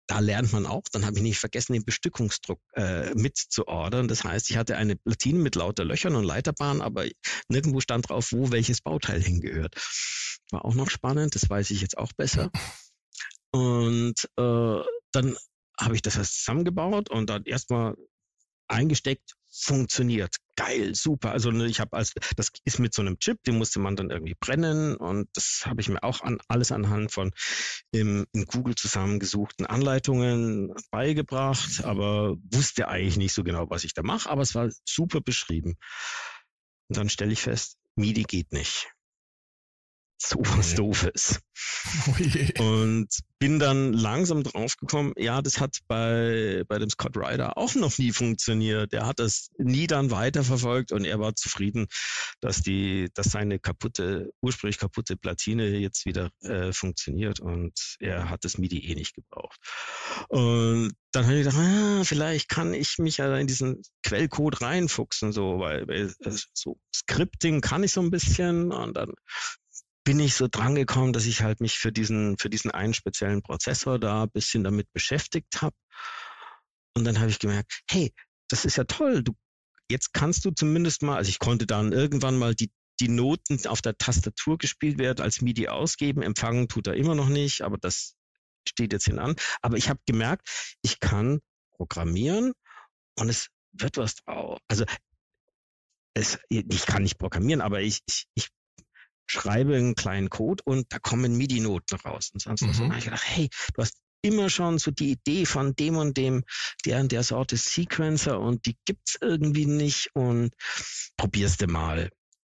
da lernt man auch, dann habe ich nicht vergessen, den Bestückungsdruck äh, mitzuordern. Das heißt, ich hatte eine Platine mit lauter Löchern und Leiterbahnen, aber nirgendwo stand drauf, wo welches Bauteil hingehört. War auch noch spannend, das weiß ich jetzt auch besser. Und äh, dann habe ich das zusammengebaut und dann erstmal eingesteckt, funktioniert. Geil, super. Also ne, ich habe als das ist mit so einem Chip, den musste man dann irgendwie brennen und das habe ich mir auch an alles anhand von im, in Google zusammengesuchten Anleitungen beigebracht, aber wusste eigentlich nicht so genau, was ich da mache, aber es war super beschrieben. Und dann stelle ich fest, MIDI geht nicht so was Doofes. Oh und bin dann langsam draufgekommen, ja, das hat bei, bei dem Scott Ryder auch noch nie funktioniert. Er hat das nie dann weiterverfolgt und er war zufrieden, dass die, dass seine kaputte, ursprünglich kaputte Platine jetzt wieder äh, funktioniert und er hat das MIDI eh nicht gebraucht. Und dann habe ich gedacht, ah, vielleicht kann ich mich ja in diesen Quellcode reinfuchsen, so, weil, weil äh, so Scripting kann ich so ein bisschen und dann bin ich so dran gekommen, dass ich halt mich für diesen, für diesen einen speziellen Prozessor da ein bisschen damit beschäftigt habe. Und dann habe ich gemerkt, hey, das ist ja toll. Du, jetzt kannst du zumindest mal, also ich konnte dann irgendwann mal die, die Noten auf der Tastatur gespielt werden als MIDI ausgeben. Empfangen tut er immer noch nicht, aber das steht jetzt hinan. Aber ich habe gemerkt, ich kann programmieren und es wird was drauf. Also es, ich kann nicht programmieren, aber ich, ich, ich schreibe einen kleinen Code und da kommen MIDI-Noten raus. Und sonst mhm. so habe ich gedacht, hey, du hast immer schon so die Idee von dem und dem, der und der Sorte Sequencer und die gibt's irgendwie nicht und probier's dir mal.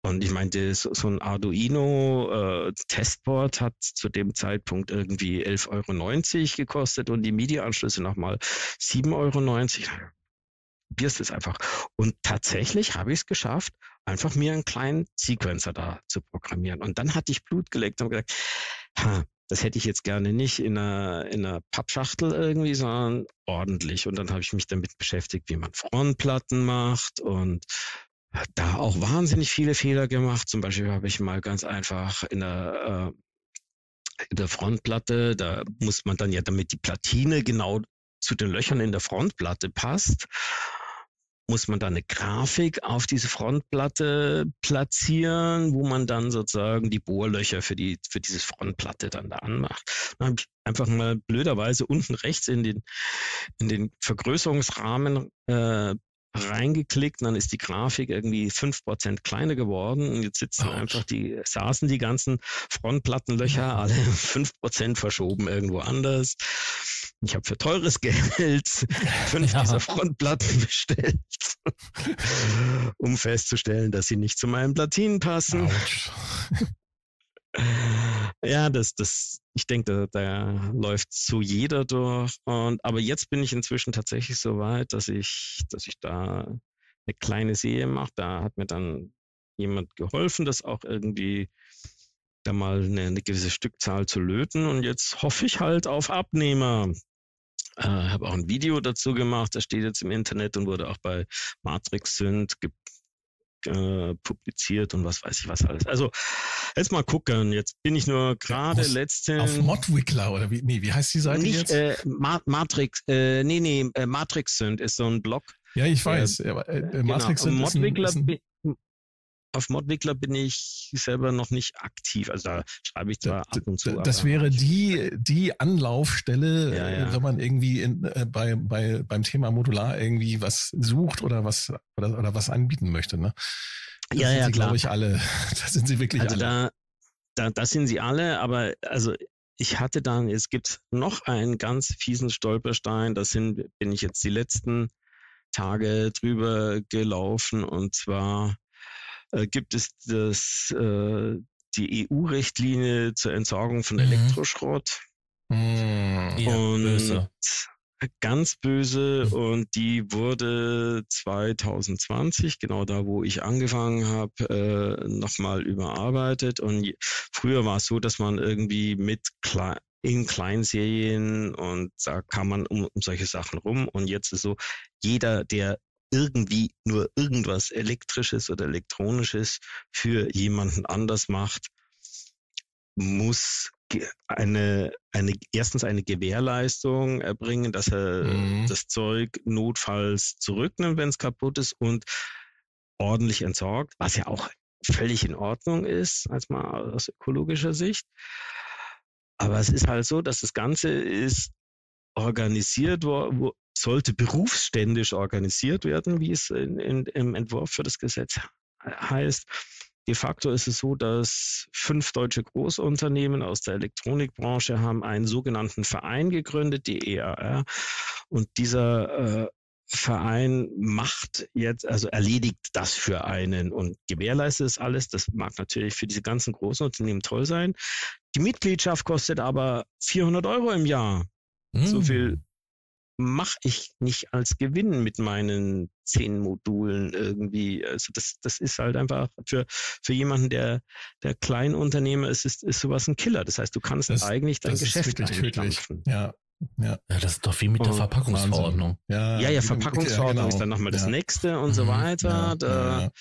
Und ich meinte, so, so ein Arduino äh, hat zu dem Zeitpunkt irgendwie 11,90 Euro gekostet und die MIDI-Anschlüsse nochmal 7,90 Euro. Probierst es einfach. Und tatsächlich habe ich es geschafft, einfach mir einen kleinen Sequencer da zu programmieren. Und dann hatte ich Blut geleckt und gesagt, ha, das hätte ich jetzt gerne nicht in einer, in einer Pappschachtel irgendwie, sondern ordentlich. Und dann habe ich mich damit beschäftigt, wie man Frontplatten macht und da auch wahnsinnig viele Fehler gemacht. Zum Beispiel habe ich mal ganz einfach in der, äh, in der Frontplatte, da muss man dann ja, damit die Platine genau zu den Löchern in der Frontplatte passt, muss man dann eine Grafik auf diese Frontplatte platzieren, wo man dann sozusagen die Bohrlöcher für die für diese Frontplatte dann da anmacht. Dann habe ich einfach mal blöderweise unten rechts in den in den Vergrößerungsrahmen äh, reingeklickt und dann ist die Grafik irgendwie fünf Prozent kleiner geworden und jetzt sitzen Ouch. einfach die, saßen die ganzen Frontplattenlöcher alle fünf Prozent verschoben irgendwo anders. Ich habe für teures Geld fünf ja. dieser Frontplatten bestellt, um festzustellen, dass sie nicht zu meinen Platinen passen. Ja, das, das, ich denke, da, da läuft so jeder durch. Und, aber jetzt bin ich inzwischen tatsächlich so weit, dass ich, dass ich da eine kleine Serie mache. Da hat mir dann jemand geholfen, das auch irgendwie da mal eine, eine gewisse Stückzahl zu löten. Und jetzt hoffe ich halt auf Abnehmer. Äh, habe auch ein Video dazu gemacht, das steht jetzt im Internet und wurde auch bei Matrix Synth äh, publiziert und was weiß ich was alles. Also jetzt mal gucken. Jetzt bin ich nur gerade letzte auf Modwickler oder wie? Nee, wie heißt die Seite nicht, jetzt? Äh, Ma Matrix. Äh, nee, nee, äh, Matrix sind ist so ein Blog. Ja, ich weiß. Äh, äh, Matrix genau. sind ist ein, ist ein, auf Modwickler bin ich selber noch nicht aktiv. Also da schreibe ich zwar ab und zu. Das wäre die, die Anlaufstelle, ja, ja. wenn man irgendwie in, äh, bei, bei, beim Thema Modular irgendwie was sucht oder was, oder, oder was anbieten möchte. Ne? Das ja, ja, sie, glaube ich, alle. Da sind sie wirklich also alle. Da, da, das sind sie alle, aber also ich hatte dann, es gibt noch einen ganz fiesen Stolperstein, das sind, bin ich jetzt die letzten Tage drüber gelaufen und zwar äh, gibt es das, äh, die EU-Richtlinie zur Entsorgung von mhm. Elektroschrott. Mhm. Ja, und böse. ganz böse und die wurde 2020, genau da, wo ich angefangen habe, äh, nochmal überarbeitet. Und früher war es so, dass man irgendwie mit Kle in Kleinserien und da kam man um, um solche Sachen rum. Und jetzt ist so, jeder, der irgendwie nur irgendwas Elektrisches oder Elektronisches für jemanden anders macht, muss eine, eine, erstens eine Gewährleistung erbringen, dass er mhm. das Zeug notfalls zurücknimmt, wenn es kaputt ist und ordentlich entsorgt, was ja auch völlig in Ordnung ist, als mal aus ökologischer Sicht. Aber es ist halt so, dass das Ganze ist organisiert, wo, sollte berufsständisch organisiert werden, wie es in, in, im Entwurf für das Gesetz heißt. De facto ist es so, dass fünf deutsche Großunternehmen aus der Elektronikbranche haben einen sogenannten Verein gegründet, die EAR. Und dieser äh, Verein macht jetzt, also erledigt das für einen und gewährleistet es alles. Das mag natürlich für diese ganzen großen Unternehmen toll sein. Die Mitgliedschaft kostet aber 400 Euro im Jahr. Mm. So viel hm. mache ich nicht als Gewinn mit meinen zehn Modulen irgendwie. Also das, das ist halt einfach für, für jemanden, der, der Kleinunternehmer ist, ist, ist sowas ein Killer. Das heißt, du kannst das, eigentlich dein Geschäft einstampfen. Ja, ja. ja, das ist doch wie mit der oh, Verpackungsverordnung. Ja, ja, ja Verpackungsverordnung ja, genau. ist dann nochmal das ja. nächste und mhm, so weiter. Ja, da,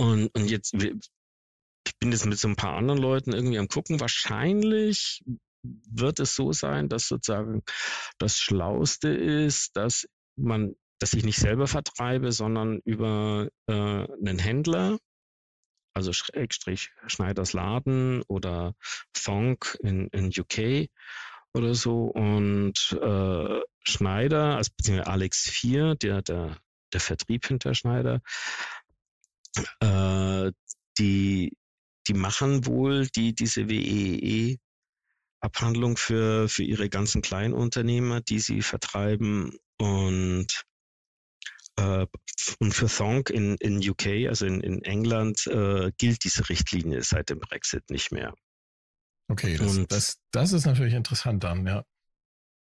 und, und jetzt, ich bin jetzt mit so ein paar anderen Leuten irgendwie am gucken. Wahrscheinlich wird es so sein, dass sozusagen das Schlauste ist, dass man, dass ich nicht selber vertreibe, sondern über äh, einen Händler, also Schrägstrich Schneiders Laden oder Thonk in, in UK oder so und äh, Schneider, also beziehungsweise Alex 4, der, der, der Vertrieb hinter Schneider, äh, die, die machen wohl die, diese WEE Abhandlung für, für ihre ganzen Kleinunternehmer, die sie vertreiben und äh, und für Thonk in, in UK, also in, in England, äh, gilt diese Richtlinie seit dem Brexit nicht mehr. Okay, das, und, das, das ist natürlich interessant dann, ja.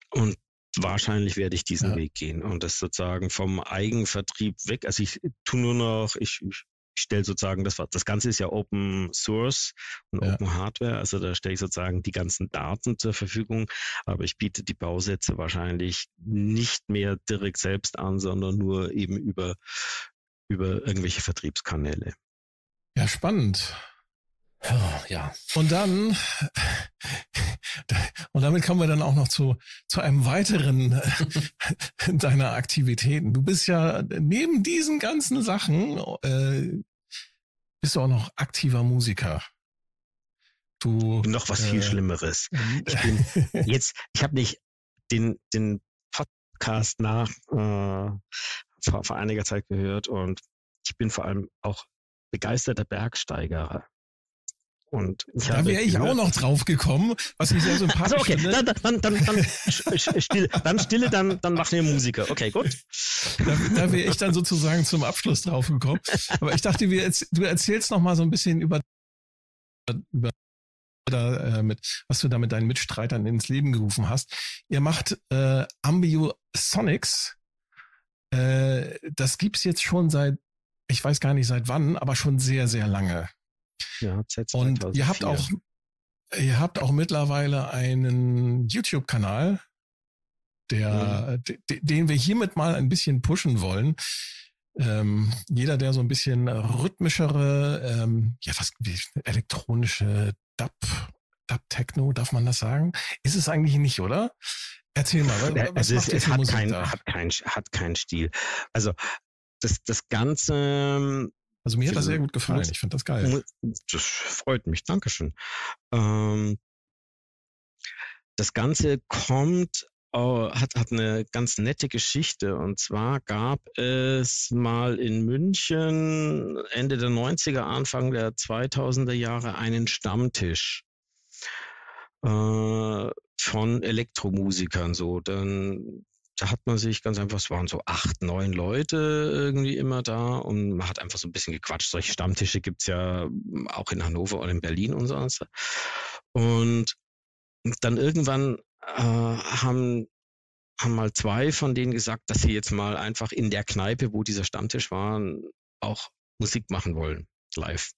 Und wahrscheinlich werde ich diesen ja. Weg gehen und das sozusagen vom Eigenvertrieb weg. Also ich tue nur noch, ich, ich stelle sozusagen, das, das Ganze ist ja Open Source und ja. Open Hardware, also da stelle ich sozusagen die ganzen Daten zur Verfügung, aber ich biete die Bausätze wahrscheinlich nicht mehr direkt selbst an, sondern nur eben über, über irgendwelche Vertriebskanäle. Ja, spannend. Ja. Und dann, und damit kommen wir dann auch noch zu, zu einem weiteren deiner Aktivitäten. Du bist ja neben diesen ganzen Sachen, äh, bist du auch noch aktiver Musiker. Du, noch was äh, viel Schlimmeres. Ich bin jetzt, ich habe nicht den, den Podcast nach äh, vor, vor einiger Zeit gehört und ich bin vor allem auch begeisterter Bergsteiger. Und da wäre ich auch noch drauf gekommen, was ich sehr sympathisch also okay. finde. Dann, dann, dann, dann, stille, dann stille, dann, dann machen wir Musiker. Okay, gut. Da, da wäre ich dann sozusagen zum Abschluss drauf gekommen. Aber ich dachte, wir, du erzählst noch mal so ein bisschen über, über da, äh, mit, was du da mit deinen Mitstreitern ins Leben gerufen hast. Ihr macht äh, Ambiosonics. Äh, das gibt's jetzt schon seit, ich weiß gar nicht seit wann, aber schon sehr, sehr lange. Ja, seit Und ihr habt auch, ihr habt auch mittlerweile einen YouTube-Kanal, der, mhm. den wir hiermit mal ein bisschen pushen wollen. Ähm, jeder, der so ein bisschen rhythmischere, ähm, ja, was, wie, elektronische Dub, Dub Techno, darf man das sagen? Ist es eigentlich nicht, oder? Erzähl mal, was also es, es hat, kein, hat, kein, hat keinen Stil. Also das, das Ganze also mir hat das sehr gut gefallen. Ich finde das geil. Das freut mich. Dankeschön. Ähm, das Ganze kommt, oh, hat, hat eine ganz nette Geschichte. Und zwar gab es mal in München Ende der 90er, Anfang der 2000er Jahre einen Stammtisch äh, von Elektromusikern. So, dann da hat man sich ganz einfach, es waren so acht, neun Leute irgendwie immer da und man hat einfach so ein bisschen gequatscht. Solche Stammtische gibt's ja auch in Hannover oder in Berlin und so. Und dann irgendwann äh, haben, haben mal zwei von denen gesagt, dass sie jetzt mal einfach in der Kneipe, wo dieser Stammtisch war, auch Musik machen wollen, live.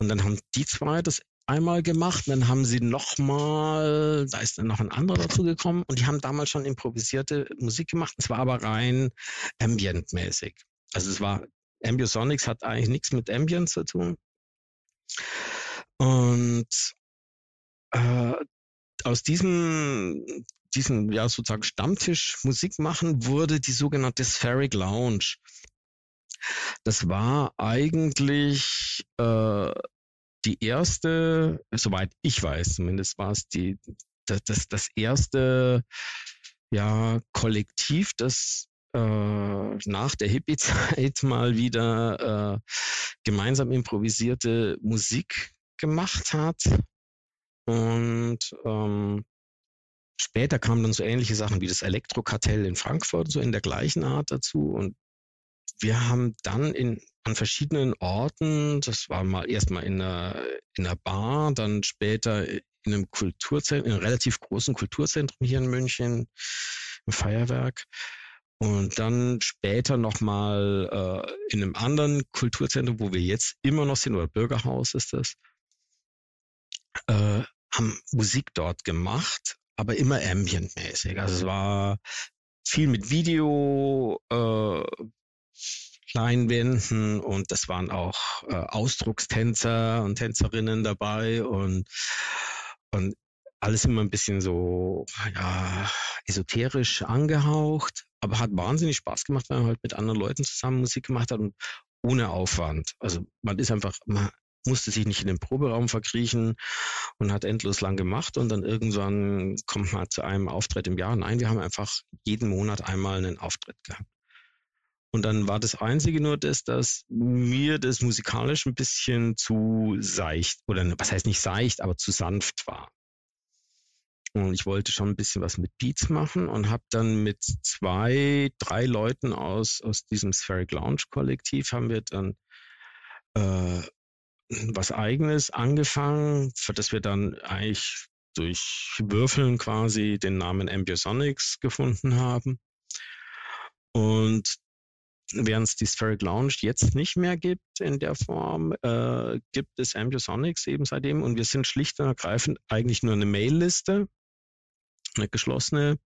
Und dann haben die zwei das einmal gemacht, dann haben sie nochmal, da ist dann noch ein anderer dazu gekommen und die haben damals schon improvisierte Musik gemacht, es war aber rein ambientmäßig. Also es war, Ambiosonics hat eigentlich nichts mit Ambient zu tun. Und äh, aus diesem, diesem, ja, sozusagen Stammtisch Musik machen wurde die sogenannte Spheric Lounge. Das war eigentlich äh, die erste, soweit ich weiß, zumindest war es die, das, das, das erste ja, Kollektiv, das äh, nach der Hippie-Zeit mal wieder äh, gemeinsam improvisierte Musik gemacht hat. Und ähm, später kamen dann so ähnliche Sachen wie das Elektrokartell in Frankfurt, so in der gleichen Art dazu. Und wir haben dann in, an verschiedenen Orten, das war mal erstmal in einer, in einer Bar, dann später in einem Kulturzentrum, in einem relativ großen Kulturzentrum hier in München, im Feuerwerk. Und dann später nochmal äh, in einem anderen Kulturzentrum, wo wir jetzt immer noch sind, oder Bürgerhaus ist das, äh, haben Musik dort gemacht, aber immer ambientmäßig. Also es war viel mit Video, äh, Leinwänden und das waren auch äh, Ausdruckstänzer und Tänzerinnen dabei und, und alles immer ein bisschen so ja, esoterisch angehaucht, aber hat wahnsinnig Spaß gemacht, weil man halt mit anderen Leuten zusammen Musik gemacht hat und ohne Aufwand. Also man ist einfach, man musste sich nicht in den Proberaum verkriechen und hat endlos lang gemacht und dann irgendwann kommt man zu einem Auftritt im Jahr. Nein, wir haben einfach jeden Monat einmal einen Auftritt gehabt. Und dann war das Einzige nur das, dass mir das musikalisch ein bisschen zu seicht, oder was heißt nicht seicht, aber zu sanft war. Und ich wollte schon ein bisschen was mit Beats machen und habe dann mit zwei, drei Leuten aus, aus diesem Spheric Lounge Kollektiv haben wir dann äh, was eigenes angefangen, für das wir dann eigentlich durch Würfeln quasi den Namen Ambiosonics gefunden haben. Und während es die Spheric Lounge jetzt nicht mehr gibt in der Form, äh, gibt es Ambiosonics eben seitdem. Und wir sind schlicht und ergreifend eigentlich nur eine Mailliste, eine geschlossene,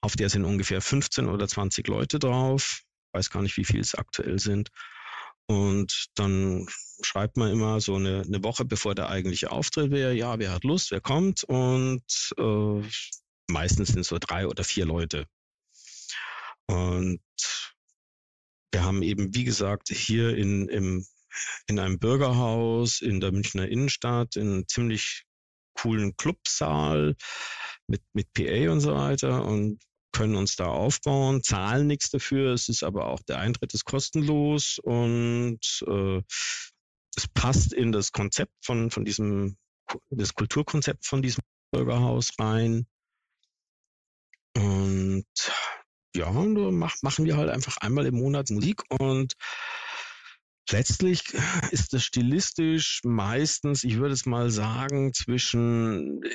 auf der sind ungefähr 15 oder 20 Leute drauf. Weiß gar nicht, wie viel es aktuell sind. Und dann schreibt man immer so eine, eine Woche, bevor der eigentliche Auftritt wäre, ja, wer hat Lust, wer kommt. Und äh, meistens sind so drei oder vier Leute. Und wir haben eben, wie gesagt, hier in, im, in einem Bürgerhaus in der Münchner Innenstadt in einem ziemlich coolen Clubsaal mit, mit PA und so weiter und können uns da aufbauen, zahlen nichts dafür. Es ist aber auch der Eintritt ist kostenlos und äh, es passt in das Konzept von, von diesem, das Kulturkonzept von diesem Bürgerhaus rein. Und ja, machen wir halt einfach einmal im Monat Musik und letztlich ist das stilistisch meistens, ich würde es mal sagen, zwischen äh,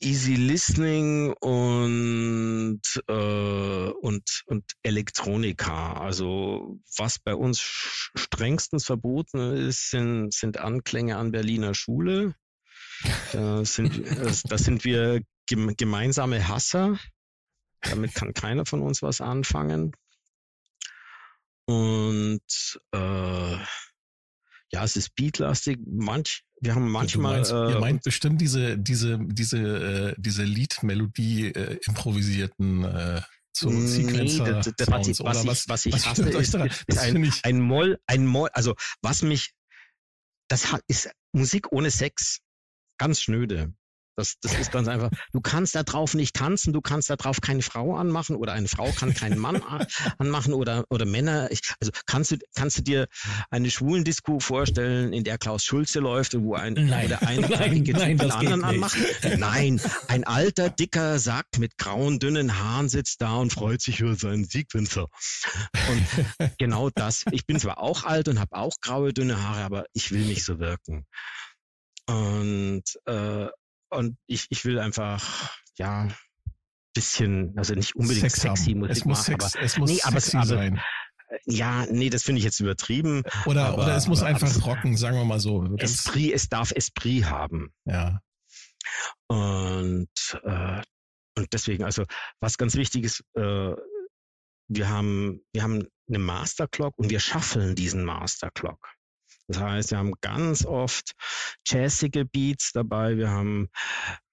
Easy Listening und, äh, und, und Elektronika. Also was bei uns strengstens verboten ist, sind, sind Anklänge an Berliner Schule. Da sind, da sind wir gemeinsame Hasser. Damit kann keiner von uns was anfangen. Und äh, ja, es ist beatlastig. Manch, wir haben manchmal. Meinst, äh, ihr meint bestimmt diese, diese, diese, äh, diese Liedmelodie äh, improvisierten äh, so nee, das, was, ich, was, ich, was ich hasse, ist, ist ein, ein Moll, ein Moll, also was mich, das ist Musik ohne Sex. Ganz schnöde. Das, das ist ganz einfach. Du kannst da drauf nicht tanzen, du kannst da drauf keine Frau anmachen oder eine Frau kann keinen Mann anmachen oder, oder Männer. Ich, also kannst du, kannst du dir eine schwulen Disco vorstellen, in der Klaus Schulze läuft und wo ein nein, oder ein nein, nein, den anderen anmacht? Nein, ein alter, dicker Sack mit grauen, dünnen Haaren sitzt da und freut sich über seinen Siegwinzer. Und genau das. Ich bin zwar auch alt und habe auch graue, dünne Haare, aber ich will nicht so wirken. Und äh, und ich, ich will einfach, ja, bisschen, also nicht unbedingt Sex sexy haben. Musik es muss machen, Sex, aber, es muss nee, sexy aber, sein. Ja, nee, das finde ich jetzt übertrieben. Oder, aber, oder es muss einfach aber, rocken, sagen wir mal so. Esprit, es darf Esprit haben. Ja. Und, äh, und deswegen, also was ganz wichtig ist, äh, wir haben, wir haben eine Masterclock und wir schaffeln diesen Masterclock. Das heißt, wir haben ganz oft jazzige Beats dabei, wir haben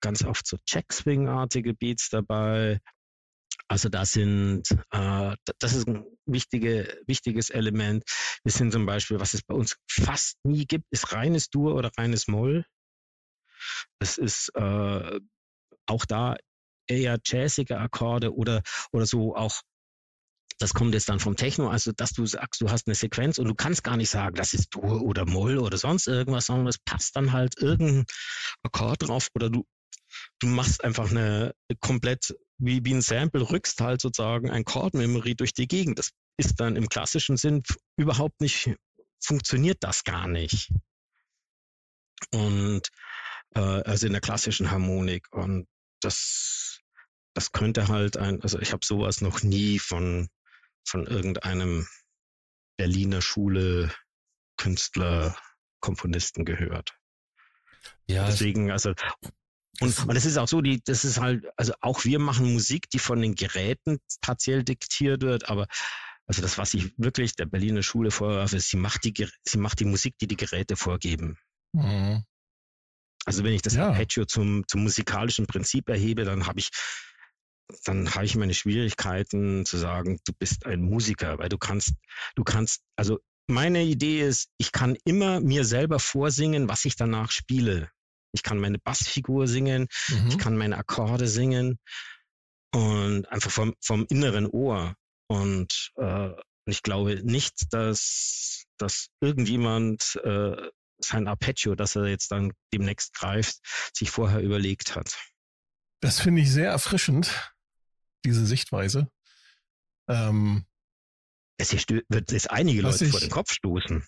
ganz oft so Jack-Swing-artige Beats dabei. Also das sind, äh, das ist ein wichtige, wichtiges Element. Wir sind zum Beispiel, was es bei uns fast nie gibt, ist reines Dur oder reines Moll. Das ist äh, auch da eher jazzige Akkorde oder, oder so auch das kommt jetzt dann vom Techno, also dass du sagst, du hast eine Sequenz und du kannst gar nicht sagen, das ist Dur oder Moll oder sonst irgendwas, sondern es passt dann halt irgendein Akkord drauf oder du, du machst einfach eine komplett wie, wie ein Sample, rückst halt sozusagen ein Chord-Memory durch die Gegend. Das ist dann im klassischen Sinn überhaupt nicht, funktioniert das gar nicht. Und äh, also in der klassischen Harmonik. Und das, das könnte halt ein, also ich habe sowas noch nie von von irgendeinem Berliner Schule Künstler, Komponisten gehört. Ja. Deswegen, also, und, und es ist auch so, die, das ist halt, also auch wir machen Musik, die von den Geräten partiell diktiert wird, aber also das, was ich wirklich der Berliner Schule vorwerfe, ist, sie macht die, sie macht die Musik, die die Geräte vorgeben. Mhm. Also wenn ich das ja. Arpeggio zum, zum musikalischen Prinzip erhebe, dann habe ich dann habe ich meine Schwierigkeiten zu sagen, du bist ein Musiker, weil du kannst, du kannst, also meine Idee ist, ich kann immer mir selber vorsingen, was ich danach spiele. Ich kann meine Bassfigur singen, mhm. ich kann meine Akkorde singen und einfach vom, vom inneren Ohr. Und äh, ich glaube nicht, dass, dass irgendjemand äh, sein Arpeggio, das er jetzt dann demnächst greift, sich vorher überlegt hat. Das finde ich sehr erfrischend, diese Sichtweise. Ähm, es wird es einige Leute ich, vor den Kopf stoßen.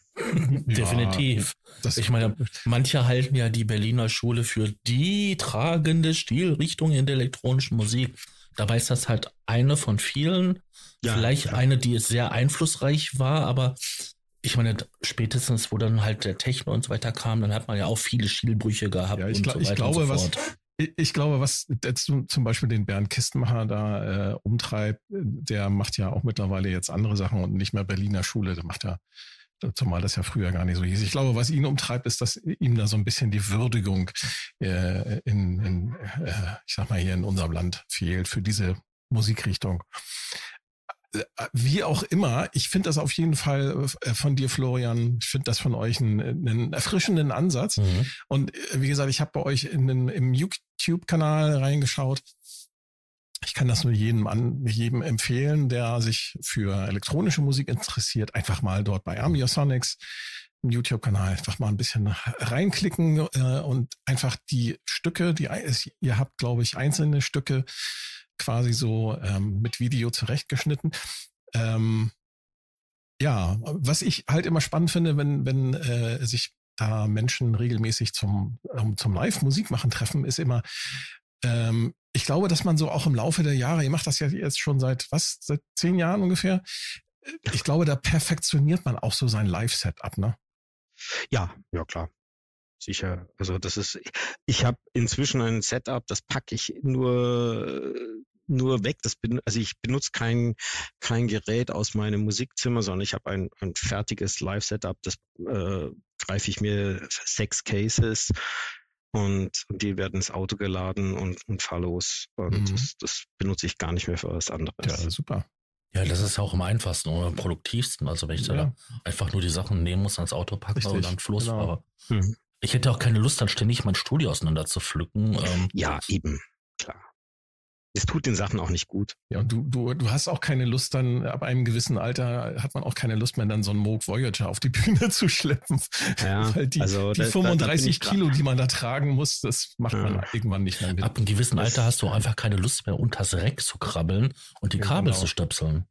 Definitiv. Ja, ich meine, manche halten ja die Berliner Schule für die tragende Stilrichtung in der elektronischen Musik. Dabei ist das halt eine von vielen. Ja, Vielleicht ja. eine, die sehr einflussreich war, aber ich meine, spätestens, wo dann halt der Techno und so weiter kam, dann hat man ja auch viele Stilbrüche gehabt. Ja, ich, glaub, so ich glaube, so was, ich glaube, was zum Beispiel den Bernd Kistenmacher da äh, umtreibt, der macht ja auch mittlerweile jetzt andere Sachen und nicht mehr Berliner Schule. Der macht ja, zumal das ja früher gar nicht so hieß. Ich glaube, was ihn umtreibt, ist, dass ihm da so ein bisschen die Würdigung äh, in, in äh, ich sag mal hier in unserem Land fehlt für diese Musikrichtung wie auch immer, ich finde das auf jeden Fall äh, von dir, Florian, ich finde das von euch einen, einen erfrischenden Ansatz. Mhm. Und äh, wie gesagt, ich habe bei euch in den, im YouTube-Kanal reingeschaut. Ich kann das nur jedem, an, jedem empfehlen, der sich für elektronische Musik interessiert. Einfach mal dort bei Ambiosonics im YouTube-Kanal einfach mal ein bisschen reinklicken äh, und einfach die Stücke, die ihr habt, glaube ich, einzelne Stücke quasi so ähm, mit Video zurechtgeschnitten. Ähm, ja, was ich halt immer spannend finde, wenn, wenn äh, sich da Menschen regelmäßig zum, ähm, zum Live-Musik machen treffen, ist immer, ähm, ich glaube, dass man so auch im Laufe der Jahre, ihr macht das ja jetzt schon seit was, seit zehn Jahren ungefähr, ich glaube, da perfektioniert man auch so sein Live-Setup, ne? Ja, ja klar sicher. Also das ist, ich habe inzwischen ein Setup, das packe ich nur nur weg. Das bin, also ich benutze kein kein Gerät aus meinem Musikzimmer, sondern ich habe ein, ein fertiges Live-Setup. Das äh, greife ich mir sechs Cases und, und die werden ins Auto geladen und, und fahr los. Und mhm. das, das benutze ich gar nicht mehr für was anderes. Ja, super. Ja, das ist auch am einfachsten oder am produktivsten. Also wenn ich ja. da einfach nur die Sachen nehmen muss, ans Auto packen Richtig, und dann Fluss genau. fahre. Mhm. Ich hätte auch keine Lust, dann ständig mein Studio auseinander zu pflücken. Ähm, ja, eben, klar. Es tut den Sachen auch nicht gut. Ja, und du, du, du hast auch keine Lust dann, ab einem gewissen Alter hat man auch keine Lust mehr, dann so einen Moog Voyager auf die Bühne zu schleppen. Ja, Weil die, also die 35 da, Kilo, die man da tragen muss, das macht ja. man irgendwann nicht mehr mit. Ab einem gewissen Alter hast du einfach keine Lust mehr, unters Reck zu krabbeln und die Kabel genau. zu stöpseln.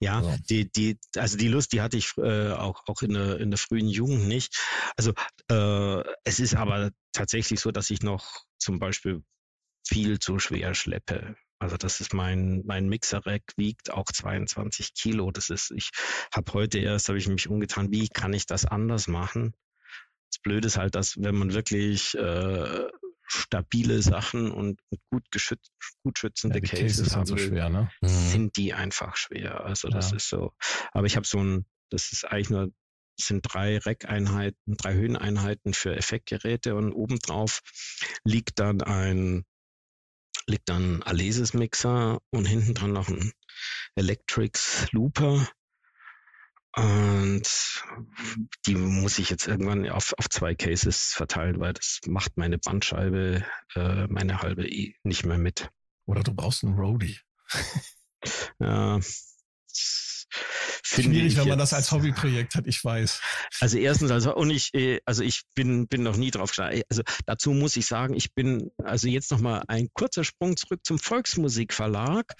Ja, also. die, die, also die Lust, die hatte ich äh, auch, auch in der, in der frühen Jugend nicht. Also äh, es ist aber tatsächlich so, dass ich noch zum Beispiel viel zu schwer schleppe. Also das ist mein mein Mixer-Rack wiegt auch 22 Kilo. Das ist ich habe heute erst habe ich mich umgetan. Wie kann ich das anders machen? Das Blöde ist halt, dass wenn man wirklich äh, stabile Sachen und gut geschützt, gut schützende ja, Cases, Cases so schwer, ne? Mhm. sind die einfach schwer. Also das ja. ist so. Aber ich habe so ein, das ist eigentlich nur, sind drei Rack-Einheiten, drei Höheneinheiten für Effektgeräte und obendrauf liegt dann ein liegt dann Alesis Mixer und hinten dran noch ein Electrics Looper und die muss ich jetzt irgendwann auf, auf zwei Cases verteilen, weil das macht meine Bandscheibe, äh, meine halbe I nicht mehr mit. Oder du brauchst einen Roadie. ja. Schwierig, wenn man das als Hobbyprojekt hat, ich weiß. Also erstens, also und ich, äh, also ich bin bin noch nie drauf gestartet. Also dazu muss ich sagen, ich bin also jetzt noch mal ein kurzer Sprung zurück zum Volksmusikverlag.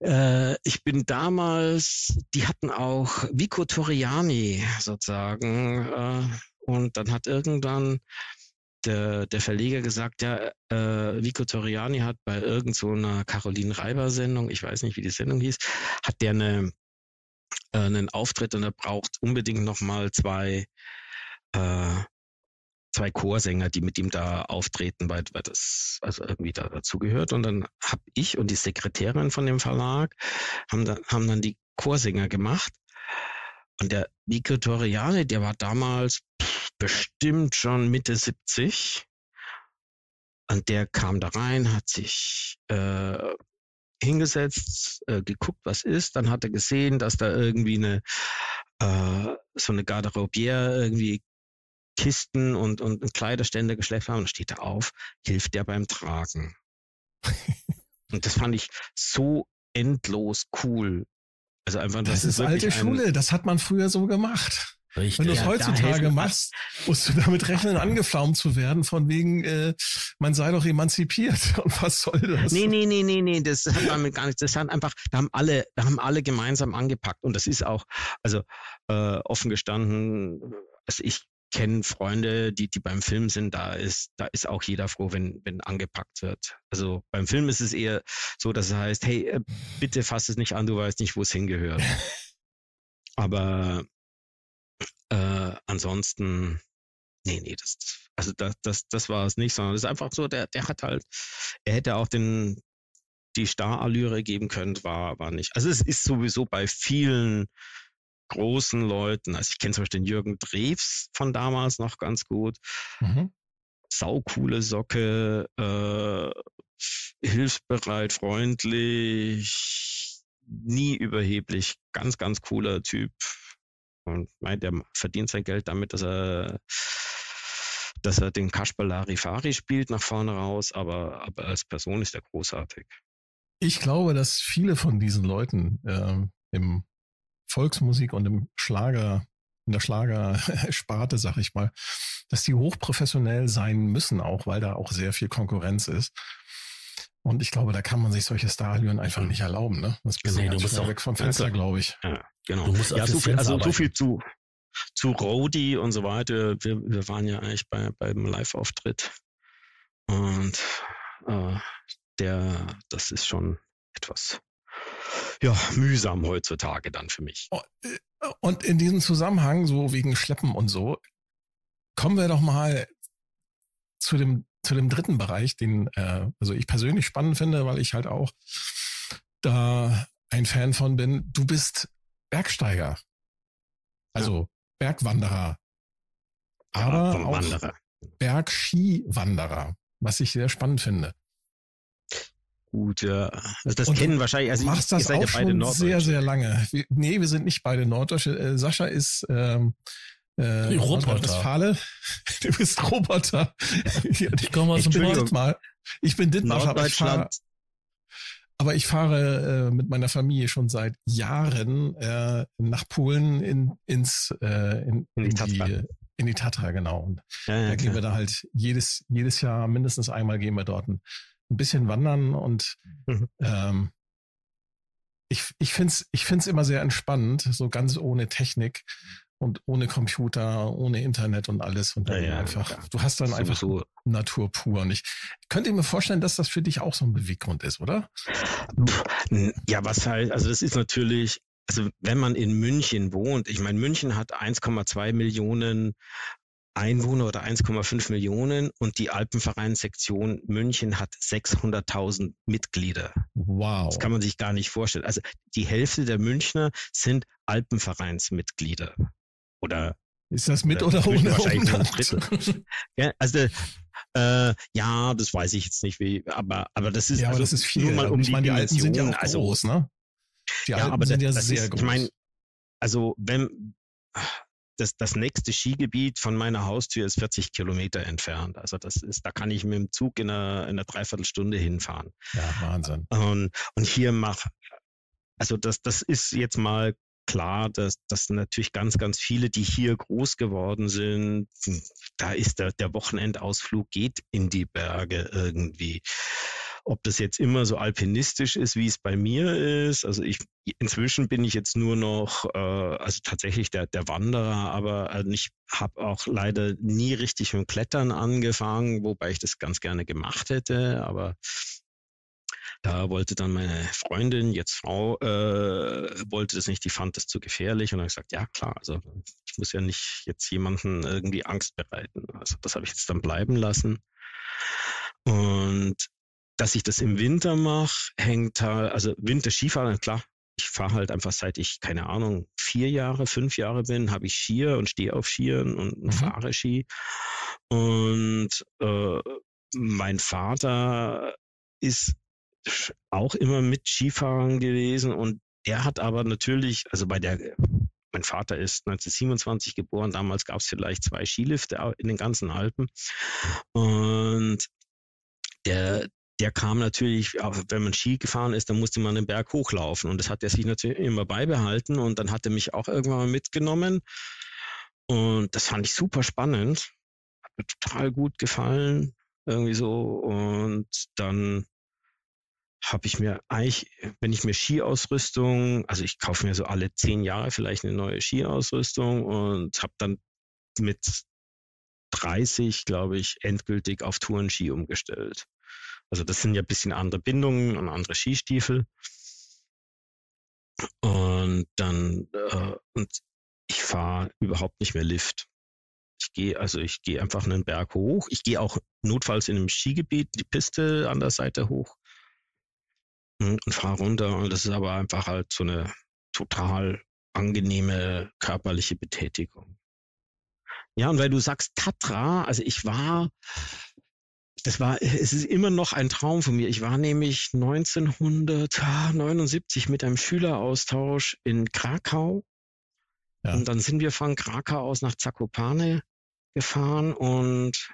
Äh, ich bin damals, die hatten auch Vico Toriani sozusagen äh, und dann hat irgendwann der, der Verleger gesagt, ja, äh, Vico Toriani hat bei irgend so einer Caroline Reiber Sendung, ich weiß nicht, wie die Sendung hieß, hat der eine äh, einen Auftritt und er braucht unbedingt nochmal zwei, äh, zwei Chorsänger, die mit ihm da auftreten, weil, weil das also irgendwie da dazu gehört. Und dann habe ich und die Sekretärin von dem Verlag haben dann, haben dann die Chorsänger gemacht. Und der Vico Torriani, der war damals bestimmt schon Mitte 70. Und der kam da rein, hat sich äh, hingesetzt, äh, geguckt, was ist. Dann hat er gesehen, dass da irgendwie eine äh, so eine Garderobiere irgendwie Kisten und, und Kleiderstände geschleppt haben. Und steht er auf, hilft der beim Tragen. und das fand ich so endlos cool. Also einfach, das, das ist alte Schule, das hat man früher so gemacht. Richtig. Wenn du es ja, heutzutage machst, musst du damit rechnen, angeflaumt zu werden, von wegen, äh, man sei doch emanzipiert. Und was soll das? Nee, nee, nee, nee, nee, das hat damit gar nichts. Das hat einfach, da haben alle, da haben alle gemeinsam angepackt. Und das ist auch, also äh, offen gestanden, also ich kenne Freunde, die, die beim Film sind, da ist, da ist auch jeder froh, wenn, wenn angepackt wird. Also beim Film ist es eher so, dass es heißt, hey, äh, bitte fass es nicht an, du weißt nicht, wo es hingehört. Aber äh, ansonsten, nee, nee, das, also das, das, das war es nicht, sondern es ist einfach so, der, der hat halt, er hätte auch den, die Starallüre geben können, war, war nicht. Also es ist sowieso bei vielen großen Leuten, also ich kenne zum Beispiel den Jürgen Drews von damals noch ganz gut. Mhm. Saucoole Socke, äh, hilfsbereit, freundlich, nie überheblich, ganz, ganz cooler Typ. Und meint, der verdient sein Geld damit, dass er dass er den Kasper Larifari spielt nach vorne raus, aber, aber als Person ist er großartig. Ich glaube, dass viele von diesen Leuten äh, im Volksmusik und im Schlager, in der Schlagersparte, sag ich mal, dass die hochprofessionell sein müssen auch, weil da auch sehr viel Konkurrenz ist. Und ich glaube, da kann man sich solche Starallüren einfach nicht erlauben. Ne? Das bist nee, du bist auch weg vom Fenster, ja, glaube ich. Ja, genau. Du musst ja, so viel, also so viel zu, zu Rody und so weiter. Wir, wir waren ja eigentlich bei, beim Live-Auftritt. Und äh, der, das ist schon etwas ja, mühsam heutzutage dann für mich. Oh, äh, und in diesem Zusammenhang, so wegen Schleppen und so, kommen wir doch mal zu dem, zu dem dritten Bereich, den äh, also ich persönlich spannend finde, weil ich halt auch da ein Fan von bin. Du bist Bergsteiger. Also ja. Bergwanderer. Aber ja, auch Bergskiwanderer, was ich sehr spannend finde gut, ja. Also das und kennen wahrscheinlich, also machst das auch ja schon sehr, sehr lange. Wir, nee, wir sind nicht beide Norddeutsche. Äh, Sascha ist ähm, äh, Roboter. Du bist Roboter. ich komme aus dem Nord Ich bin Dittmarscher, aber ich fahre, aber ich fahre äh, mit meiner Familie schon seit Jahren äh, nach Polen in, ins äh, in, in, in, die, in die Tatra, genau. Und ja, ja, da gehen wir da halt jedes, jedes Jahr mindestens einmal gehen wir dort ein ein bisschen wandern und mhm. ähm, ich, ich finde es ich find's immer sehr entspannend, so ganz ohne Technik und ohne Computer, ohne Internet und alles. Und dann ja, einfach, ja. du hast dann einfach so Natur pur. Und ich könnte mir vorstellen, dass das für dich auch so ein Beweggrund ist, oder? Ja, was halt, also das ist natürlich, also wenn man in München wohnt, ich meine, München hat 1,2 Millionen Einwohner oder 1,5 Millionen und die Alpenvereinssektion München hat 600.000 Mitglieder. Wow. Das kann man sich gar nicht vorstellen. Also die Hälfte der Münchner sind Alpenvereinsmitglieder. Oder ist das mit oder, oder ohne Drittel. ja, also äh, ja, das weiß ich jetzt nicht, wie, aber aber das ist ja, also das ist viel. Nur mal um ich meine, die Alpen sind ja auch also, groß, ne? Die Alpen ja, aber sind das, ja sehr ist, groß. Ich meine, also wenn das, das nächste Skigebiet von meiner Haustür ist 40 Kilometer entfernt. Also das ist, da kann ich mit dem Zug in einer, in einer Dreiviertelstunde hinfahren. Ja, Wahnsinn. Und, und hier mach, also das, das ist jetzt mal klar, dass, dass natürlich ganz, ganz viele, die hier groß geworden sind, da ist der, der Wochenendausflug geht in die Berge irgendwie. Ob das jetzt immer so alpinistisch ist, wie es bei mir ist, also ich inzwischen bin ich jetzt nur noch, äh, also tatsächlich der, der Wanderer, aber äh, ich habe auch leider nie richtig mit Klettern angefangen, wobei ich das ganz gerne gemacht hätte, aber da wollte dann meine Freundin, jetzt Frau, äh, wollte das nicht, die fand das zu gefährlich und dann gesagt, ja klar, also ich muss ja nicht jetzt jemanden irgendwie Angst bereiten. Also das habe ich jetzt dann bleiben lassen. Und dass ich das im Winter mache, hängt halt, also Winter-Skifahren, klar, ich fahre halt einfach seit ich, keine Ahnung, vier Jahre, fünf Jahre bin, habe ich Skier und stehe auf Skiern und mhm. fahre Ski. Und äh, mein Vater ist auch immer mit Skifahren gewesen und der hat aber natürlich, also bei der, mein Vater ist 1927 geboren, damals gab es vielleicht zwei Skilifte in den ganzen Alpen und der, der kam natürlich, wenn man Ski gefahren ist, dann musste man den Berg hochlaufen. Und das hat er sich natürlich immer beibehalten. Und dann hat er mich auch irgendwann mal mitgenommen. Und das fand ich super spannend. Hat mir total gut gefallen. Irgendwie so. Und dann habe ich mir eigentlich, wenn ich mir Skiausrüstung, also ich kaufe mir so alle zehn Jahre vielleicht eine neue Skiausrüstung und habe dann mit 30, glaube ich, endgültig auf Tourenski umgestellt. Also das sind ja ein bisschen andere Bindungen und andere Skistiefel. Und dann, äh, und ich fahre überhaupt nicht mehr Lift. Ich gehe, also ich gehe einfach einen Berg hoch. Ich gehe auch notfalls in einem Skigebiet die Piste an der Seite hoch hm, und fahre runter. Und das ist aber einfach halt so eine total angenehme körperliche Betätigung. Ja, und weil du sagst Tatra, also ich war, das war, es ist immer noch ein Traum von mir. Ich war nämlich 1979 mit einem Schüleraustausch in Krakau. Ja. Und dann sind wir von Krakau aus nach Zakopane gefahren und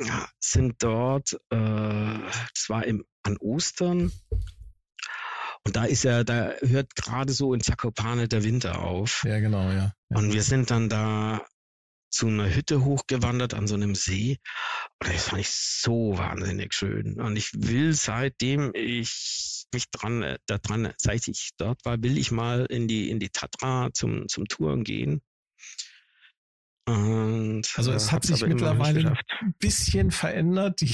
ja, sind dort, äh, das war im, an Ostern. Und da ist ja, da hört gerade so in Zakopane der Winter auf. Ja, genau, ja. ja. Und wir sind dann da zu einer Hütte hochgewandert an so einem See. Und das fand ich so wahnsinnig schön. Und ich will, seitdem ich mich dran, äh, da dran, seit ich dort war, will ich mal in die, in die Tatra zum, zum Touren gehen. Und, also es äh, hat sich mittlerweile ein bisschen verändert. Die,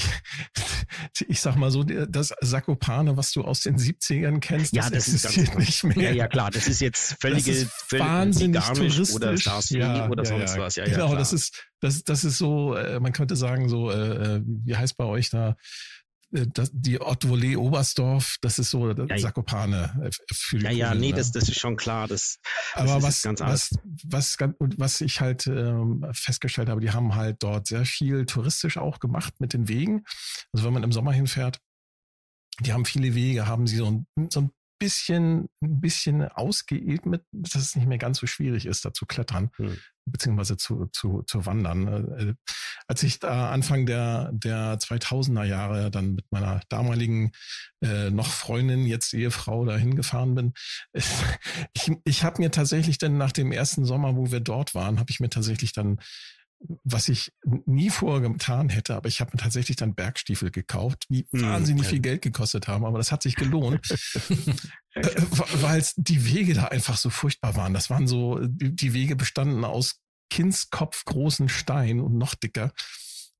die, ich sag mal so, das Sakopane, was du aus den 70ern kennst, ja, das, das existiert nicht mehr. Ja, ja, klar, das ist jetzt völlige, das ist völlig wahnsinnig touristisch. oder Stars ja, oder ja, sonst ja, was. Ja, genau, das ist, das, das ist so, äh, man könnte sagen, so, äh, wie heißt bei euch da, das, die Ottwolle Oberstdorf, das ist so das ja, Sakopane äh, für die Ja, ja, nee, ne? das, das ist schon klar. Das, Aber das was, ganz was, was, was ich halt ähm, festgestellt habe, die haben halt dort sehr viel touristisch auch gemacht mit den Wegen. Also wenn man im Sommer hinfährt, die haben viele Wege, haben sie so ein, so ein bisschen, ein bisschen ausgeebnet, dass es nicht mehr ganz so schwierig ist, da zu klettern, hm. Beziehungsweise zu, zu, zu wandern. Äh, als ich da Anfang der, der 2000er Jahre dann mit meiner damaligen äh, noch Freundin, jetzt Ehefrau, dahin gefahren bin, ich, ich habe mir tatsächlich dann nach dem ersten Sommer, wo wir dort waren, habe ich mir tatsächlich dann was ich nie vorher getan hätte, aber ich habe mir tatsächlich dann Bergstiefel gekauft, die hm, wahnsinnig viel Geld gekostet haben, aber das hat sich gelohnt, äh, weil die Wege da einfach so furchtbar waren. Das waren so, die Wege bestanden aus Kindskopf großen Stein und noch dicker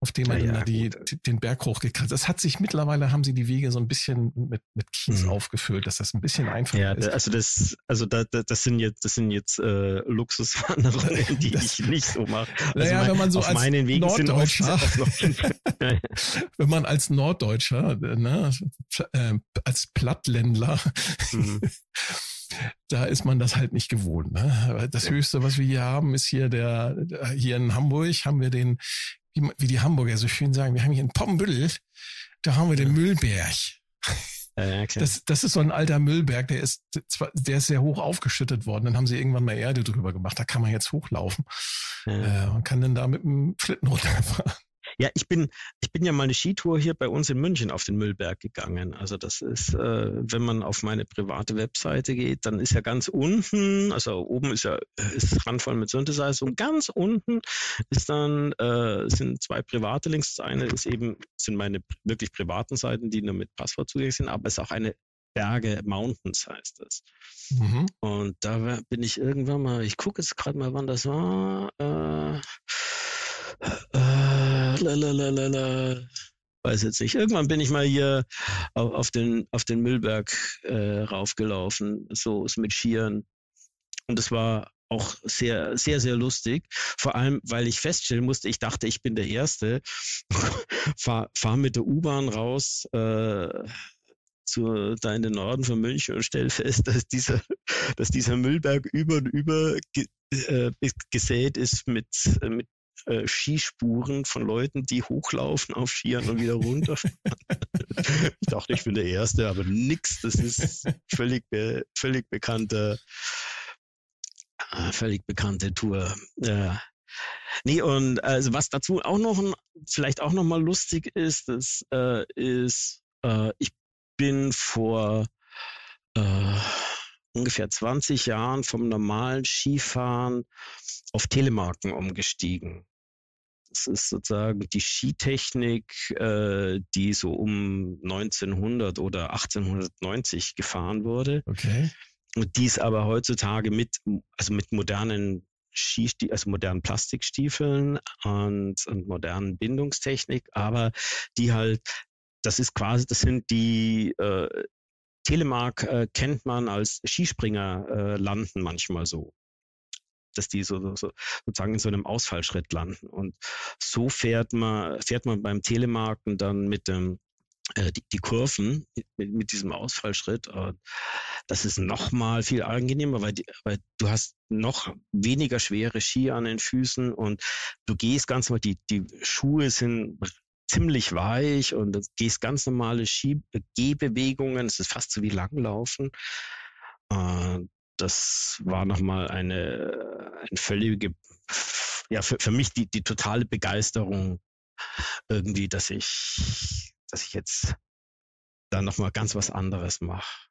auf dem man ja, ja, die, den Berg hochgekratzt. Das hat sich mittlerweile haben sie die Wege so ein bisschen mit, mit Kies mhm. aufgefüllt, dass das ein bisschen einfacher ja, ist. Also das, also da, das sind jetzt, das sind jetzt äh, Luxuswanderungen, die das, ich nicht so mache. Also naja, mein, wenn man so als Norddeutscher, wenn man als Norddeutscher, ne, äh, als Plattländler mhm. da ist man das halt nicht gewohnt. Ne? Das Höchste, was wir hier haben, ist hier der, hier in Hamburg haben wir den wie, wie die Hamburger so schön sagen, wir haben hier in Poppenbüttel, da haben wir den Müllberg. Ja, das, das ist so ein alter Müllberg, der ist, der ist sehr hoch aufgeschüttet worden. Dann haben sie irgendwann mal Erde drüber gemacht. Da kann man jetzt hochlaufen ja. äh, und kann dann da mit dem Schlitten runterfahren. Ja, ich bin, ich bin ja mal eine Skitour hier bei uns in München auf den Müllberg gegangen. Also das ist, äh, wenn man auf meine private Webseite geht, dann ist ja ganz unten, also oben ist ja ist randvoll mit Synthesizer und ganz unten ist dann äh, sind zwei private Links. Das eine ist eben sind meine wirklich privaten Seiten, die nur mit Passwort zugänglich sind, aber es ist auch eine Berge Mountains heißt das. Mhm. Und da bin ich irgendwann mal, ich gucke jetzt gerade mal, wann das war. Äh, lalalala. Weiß jetzt nicht. Irgendwann bin ich mal hier auf, den, auf den Müllberg äh, raufgelaufen, so mit Skiern. Und es war auch sehr, sehr, sehr lustig. Vor allem, weil ich feststellen musste, ich dachte, ich bin der Erste. fahr, fahr mit der U-Bahn raus, äh, zu, da in den Norden von München und stell fest, dass dieser, dass dieser Müllberg über und über ge, äh, gesät ist mit, mit äh, Skispuren von Leuten, die hochlaufen auf Skiern und wieder runter. ich dachte, ich bin der Erste, aber nix. Das ist völlig, be völlig bekannte, äh, völlig bekannte Tour. Äh, nee, und also was dazu auch noch, vielleicht auch noch mal lustig ist, das äh, ist, äh, ich bin vor äh, ungefähr 20 Jahren vom normalen Skifahren auf Telemarken umgestiegen. Das ist sozusagen die Skitechnik, äh, die so um 1900 oder 1890 gefahren wurde. Okay. Und dies aber heutzutage mit, also mit modernen Skistie also modernen Plastikstiefeln und, und modernen Bindungstechnik, aber die halt, das ist quasi, das sind die äh, Telemark äh, kennt man als Skispringer äh, landen manchmal so dass die so, so, sozusagen in so einem Ausfallschritt landen. Und so fährt man, fährt man beim Telemarken dann mit dem äh, die, die Kurven mit, mit diesem Ausfallschritt. Das ist noch mal viel angenehmer, weil, die, weil du hast noch weniger schwere Ski an den Füßen und du gehst ganz normal, die, die Schuhe sind ziemlich weich und du gehst ganz normale Ski Gehbewegungen. Es ist fast so wie Langlaufen. Das war nochmal eine, eine völlige, ja, für, für mich die, die totale Begeisterung irgendwie, dass ich, dass ich jetzt da nochmal ganz was anderes mache.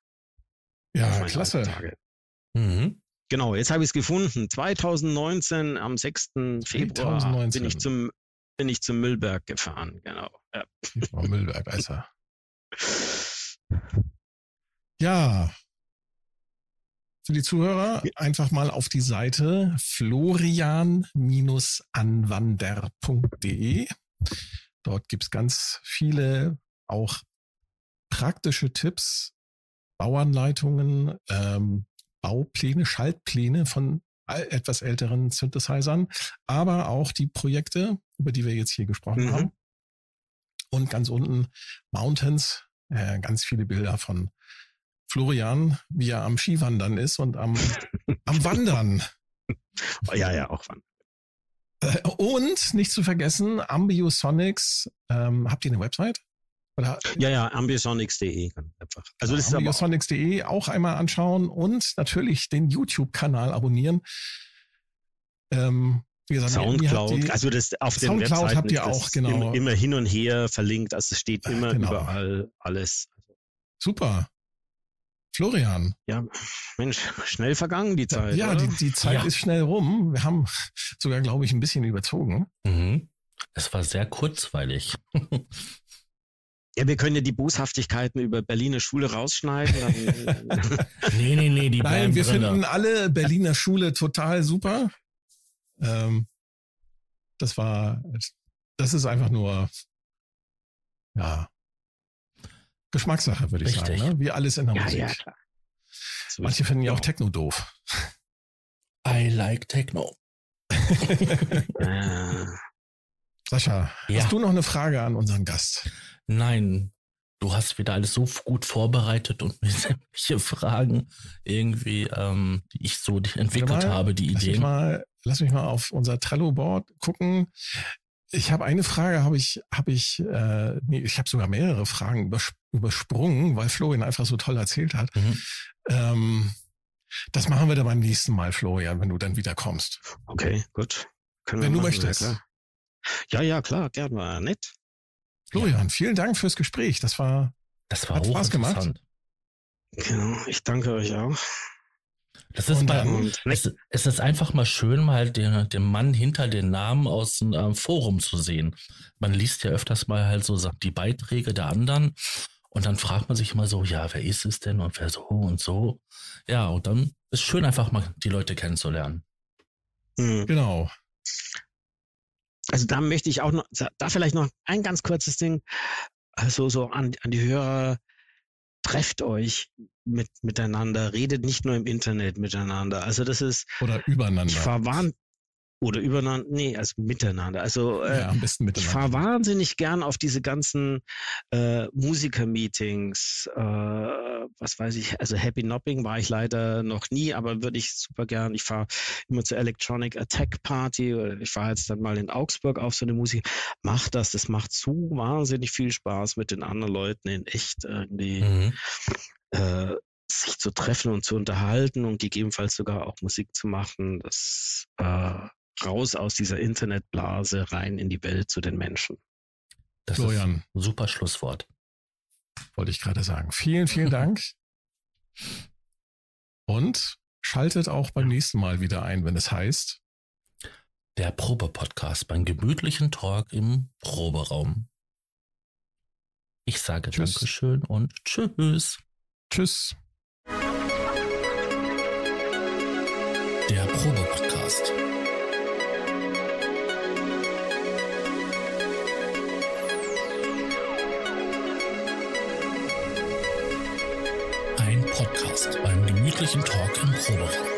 Ja, klasse. Mhm. Genau, jetzt habe ich es gefunden. 2019 am 6. 2019. Februar bin ich zum bin ich zum Müllberg gefahren, genau. Ja. Müllberg, also. Ja, für die Zuhörer einfach mal auf die Seite florian-anwander.de. Dort gibt's ganz viele auch praktische Tipps, Bauanleitungen, ähm, Baupläne, Schaltpläne von etwas älteren Synthesizern, aber auch die Projekte, über die wir jetzt hier gesprochen mhm. haben. Und ganz unten Mountains, äh, ganz viele Bilder von Florian, wie er am Skiwandern ist und am, am Wandern. Ja, ja, auch wandern. Äh, und nicht zu vergessen, Ambiosonics. Ähm, habt ihr eine Website? Oder? Ja, ja, ambiosonics.de einfach. Also das ambiosonics.de auch einmal anschauen und natürlich den YouTube-Kanal abonnieren. Ähm, wie gesagt, Soundcloud, also das auf den Soundcloud Webseiten habt ihr auch genau immer, immer, hin und her verlinkt, also es steht immer genau. überall alles. Super. Florian. Ja, Mensch, schnell vergangen die Zeit. Ja, die, die, Zeit ja. ist schnell rum. Wir haben sogar, glaube ich, ein bisschen überzogen. Mhm. Es war sehr kurzweilig. Ja, wir können ja die Boshaftigkeiten über Berliner Schule rausschneiden. nee, nee, nee, die Nein, wir drin. finden alle Berliner Schule total super. Ähm, das war, das ist einfach nur, ja, Geschmackssache, würde ich Richtig. sagen. Ne? Wie alles in der ja, Musik. Ja, klar. Manche finden ja auch Techno doof. I like Techno. Sascha, ja. hast du noch eine Frage an unseren Gast? Nein, du hast wieder alles so gut vorbereitet und mir sämtliche Fragen irgendwie, ähm, die ich so entwickelt mal, habe, die lass Ideen. Mich mal, lass mich mal auf unser Trello-Board gucken. Ich habe eine Frage, habe ich, habe ich, äh, nee, ich habe sogar mehrere Fragen übers übersprungen, weil Florian einfach so toll erzählt hat. Mhm. Ähm, das machen wir dann beim nächsten Mal, Florian, wenn du dann wieder kommst. Okay, gut. Können wenn du machen, möchtest. Ja, ja, ja, klar, gern war nett. Florian, ja. vielen Dank fürs Gespräch. Das war, das war hat Spaß gemacht. Genau, ich danke euch auch. Das ist, mal, es, es, ist einfach mal schön, mal den, den Mann hinter den Namen aus dem ähm, Forum zu sehen. Man liest ja öfters mal halt so die Beiträge der anderen und dann fragt man sich immer so, ja, wer ist es denn und wer so und so. Ja, und dann ist schön einfach mal die Leute kennenzulernen. Mhm. Genau. Also da möchte ich auch noch, da vielleicht noch ein ganz kurzes Ding, also so an, an die Hörer, trefft euch mit, miteinander, redet nicht nur im Internet miteinander. Also das ist. Oder übereinander. Ich verwarnt, oder übereinander, nee, also miteinander. Also äh, ja, am besten miteinander. ich fahre wahnsinnig gern auf diese ganzen äh, Musiker-Meetings, äh, was weiß ich, also Happy Nopping war ich leider noch nie, aber würde ich super gern. Ich fahre immer zur Electronic Attack Party oder ich war jetzt dann mal in Augsburg auf so eine Musik. Macht das, das macht so wahnsinnig viel Spaß mit den anderen Leuten in echt irgendwie. Mhm. Äh, sich zu treffen und zu unterhalten und gegebenenfalls sogar auch Musik zu machen, das äh, raus aus dieser Internetblase rein in die Welt zu den Menschen. Das Florian. ist ein super Schlusswort. Wollte ich gerade sagen. Vielen, vielen Dank. Und schaltet auch beim nächsten Mal wieder ein, wenn es heißt Der Probe-Podcast beim gemütlichen Talk im Proberaum. Ich sage Tschüss. Dankeschön und Tschüss. Tschüss. Der Probe-Podcast. Podcast beim gemütlichen Talk im Proberaum.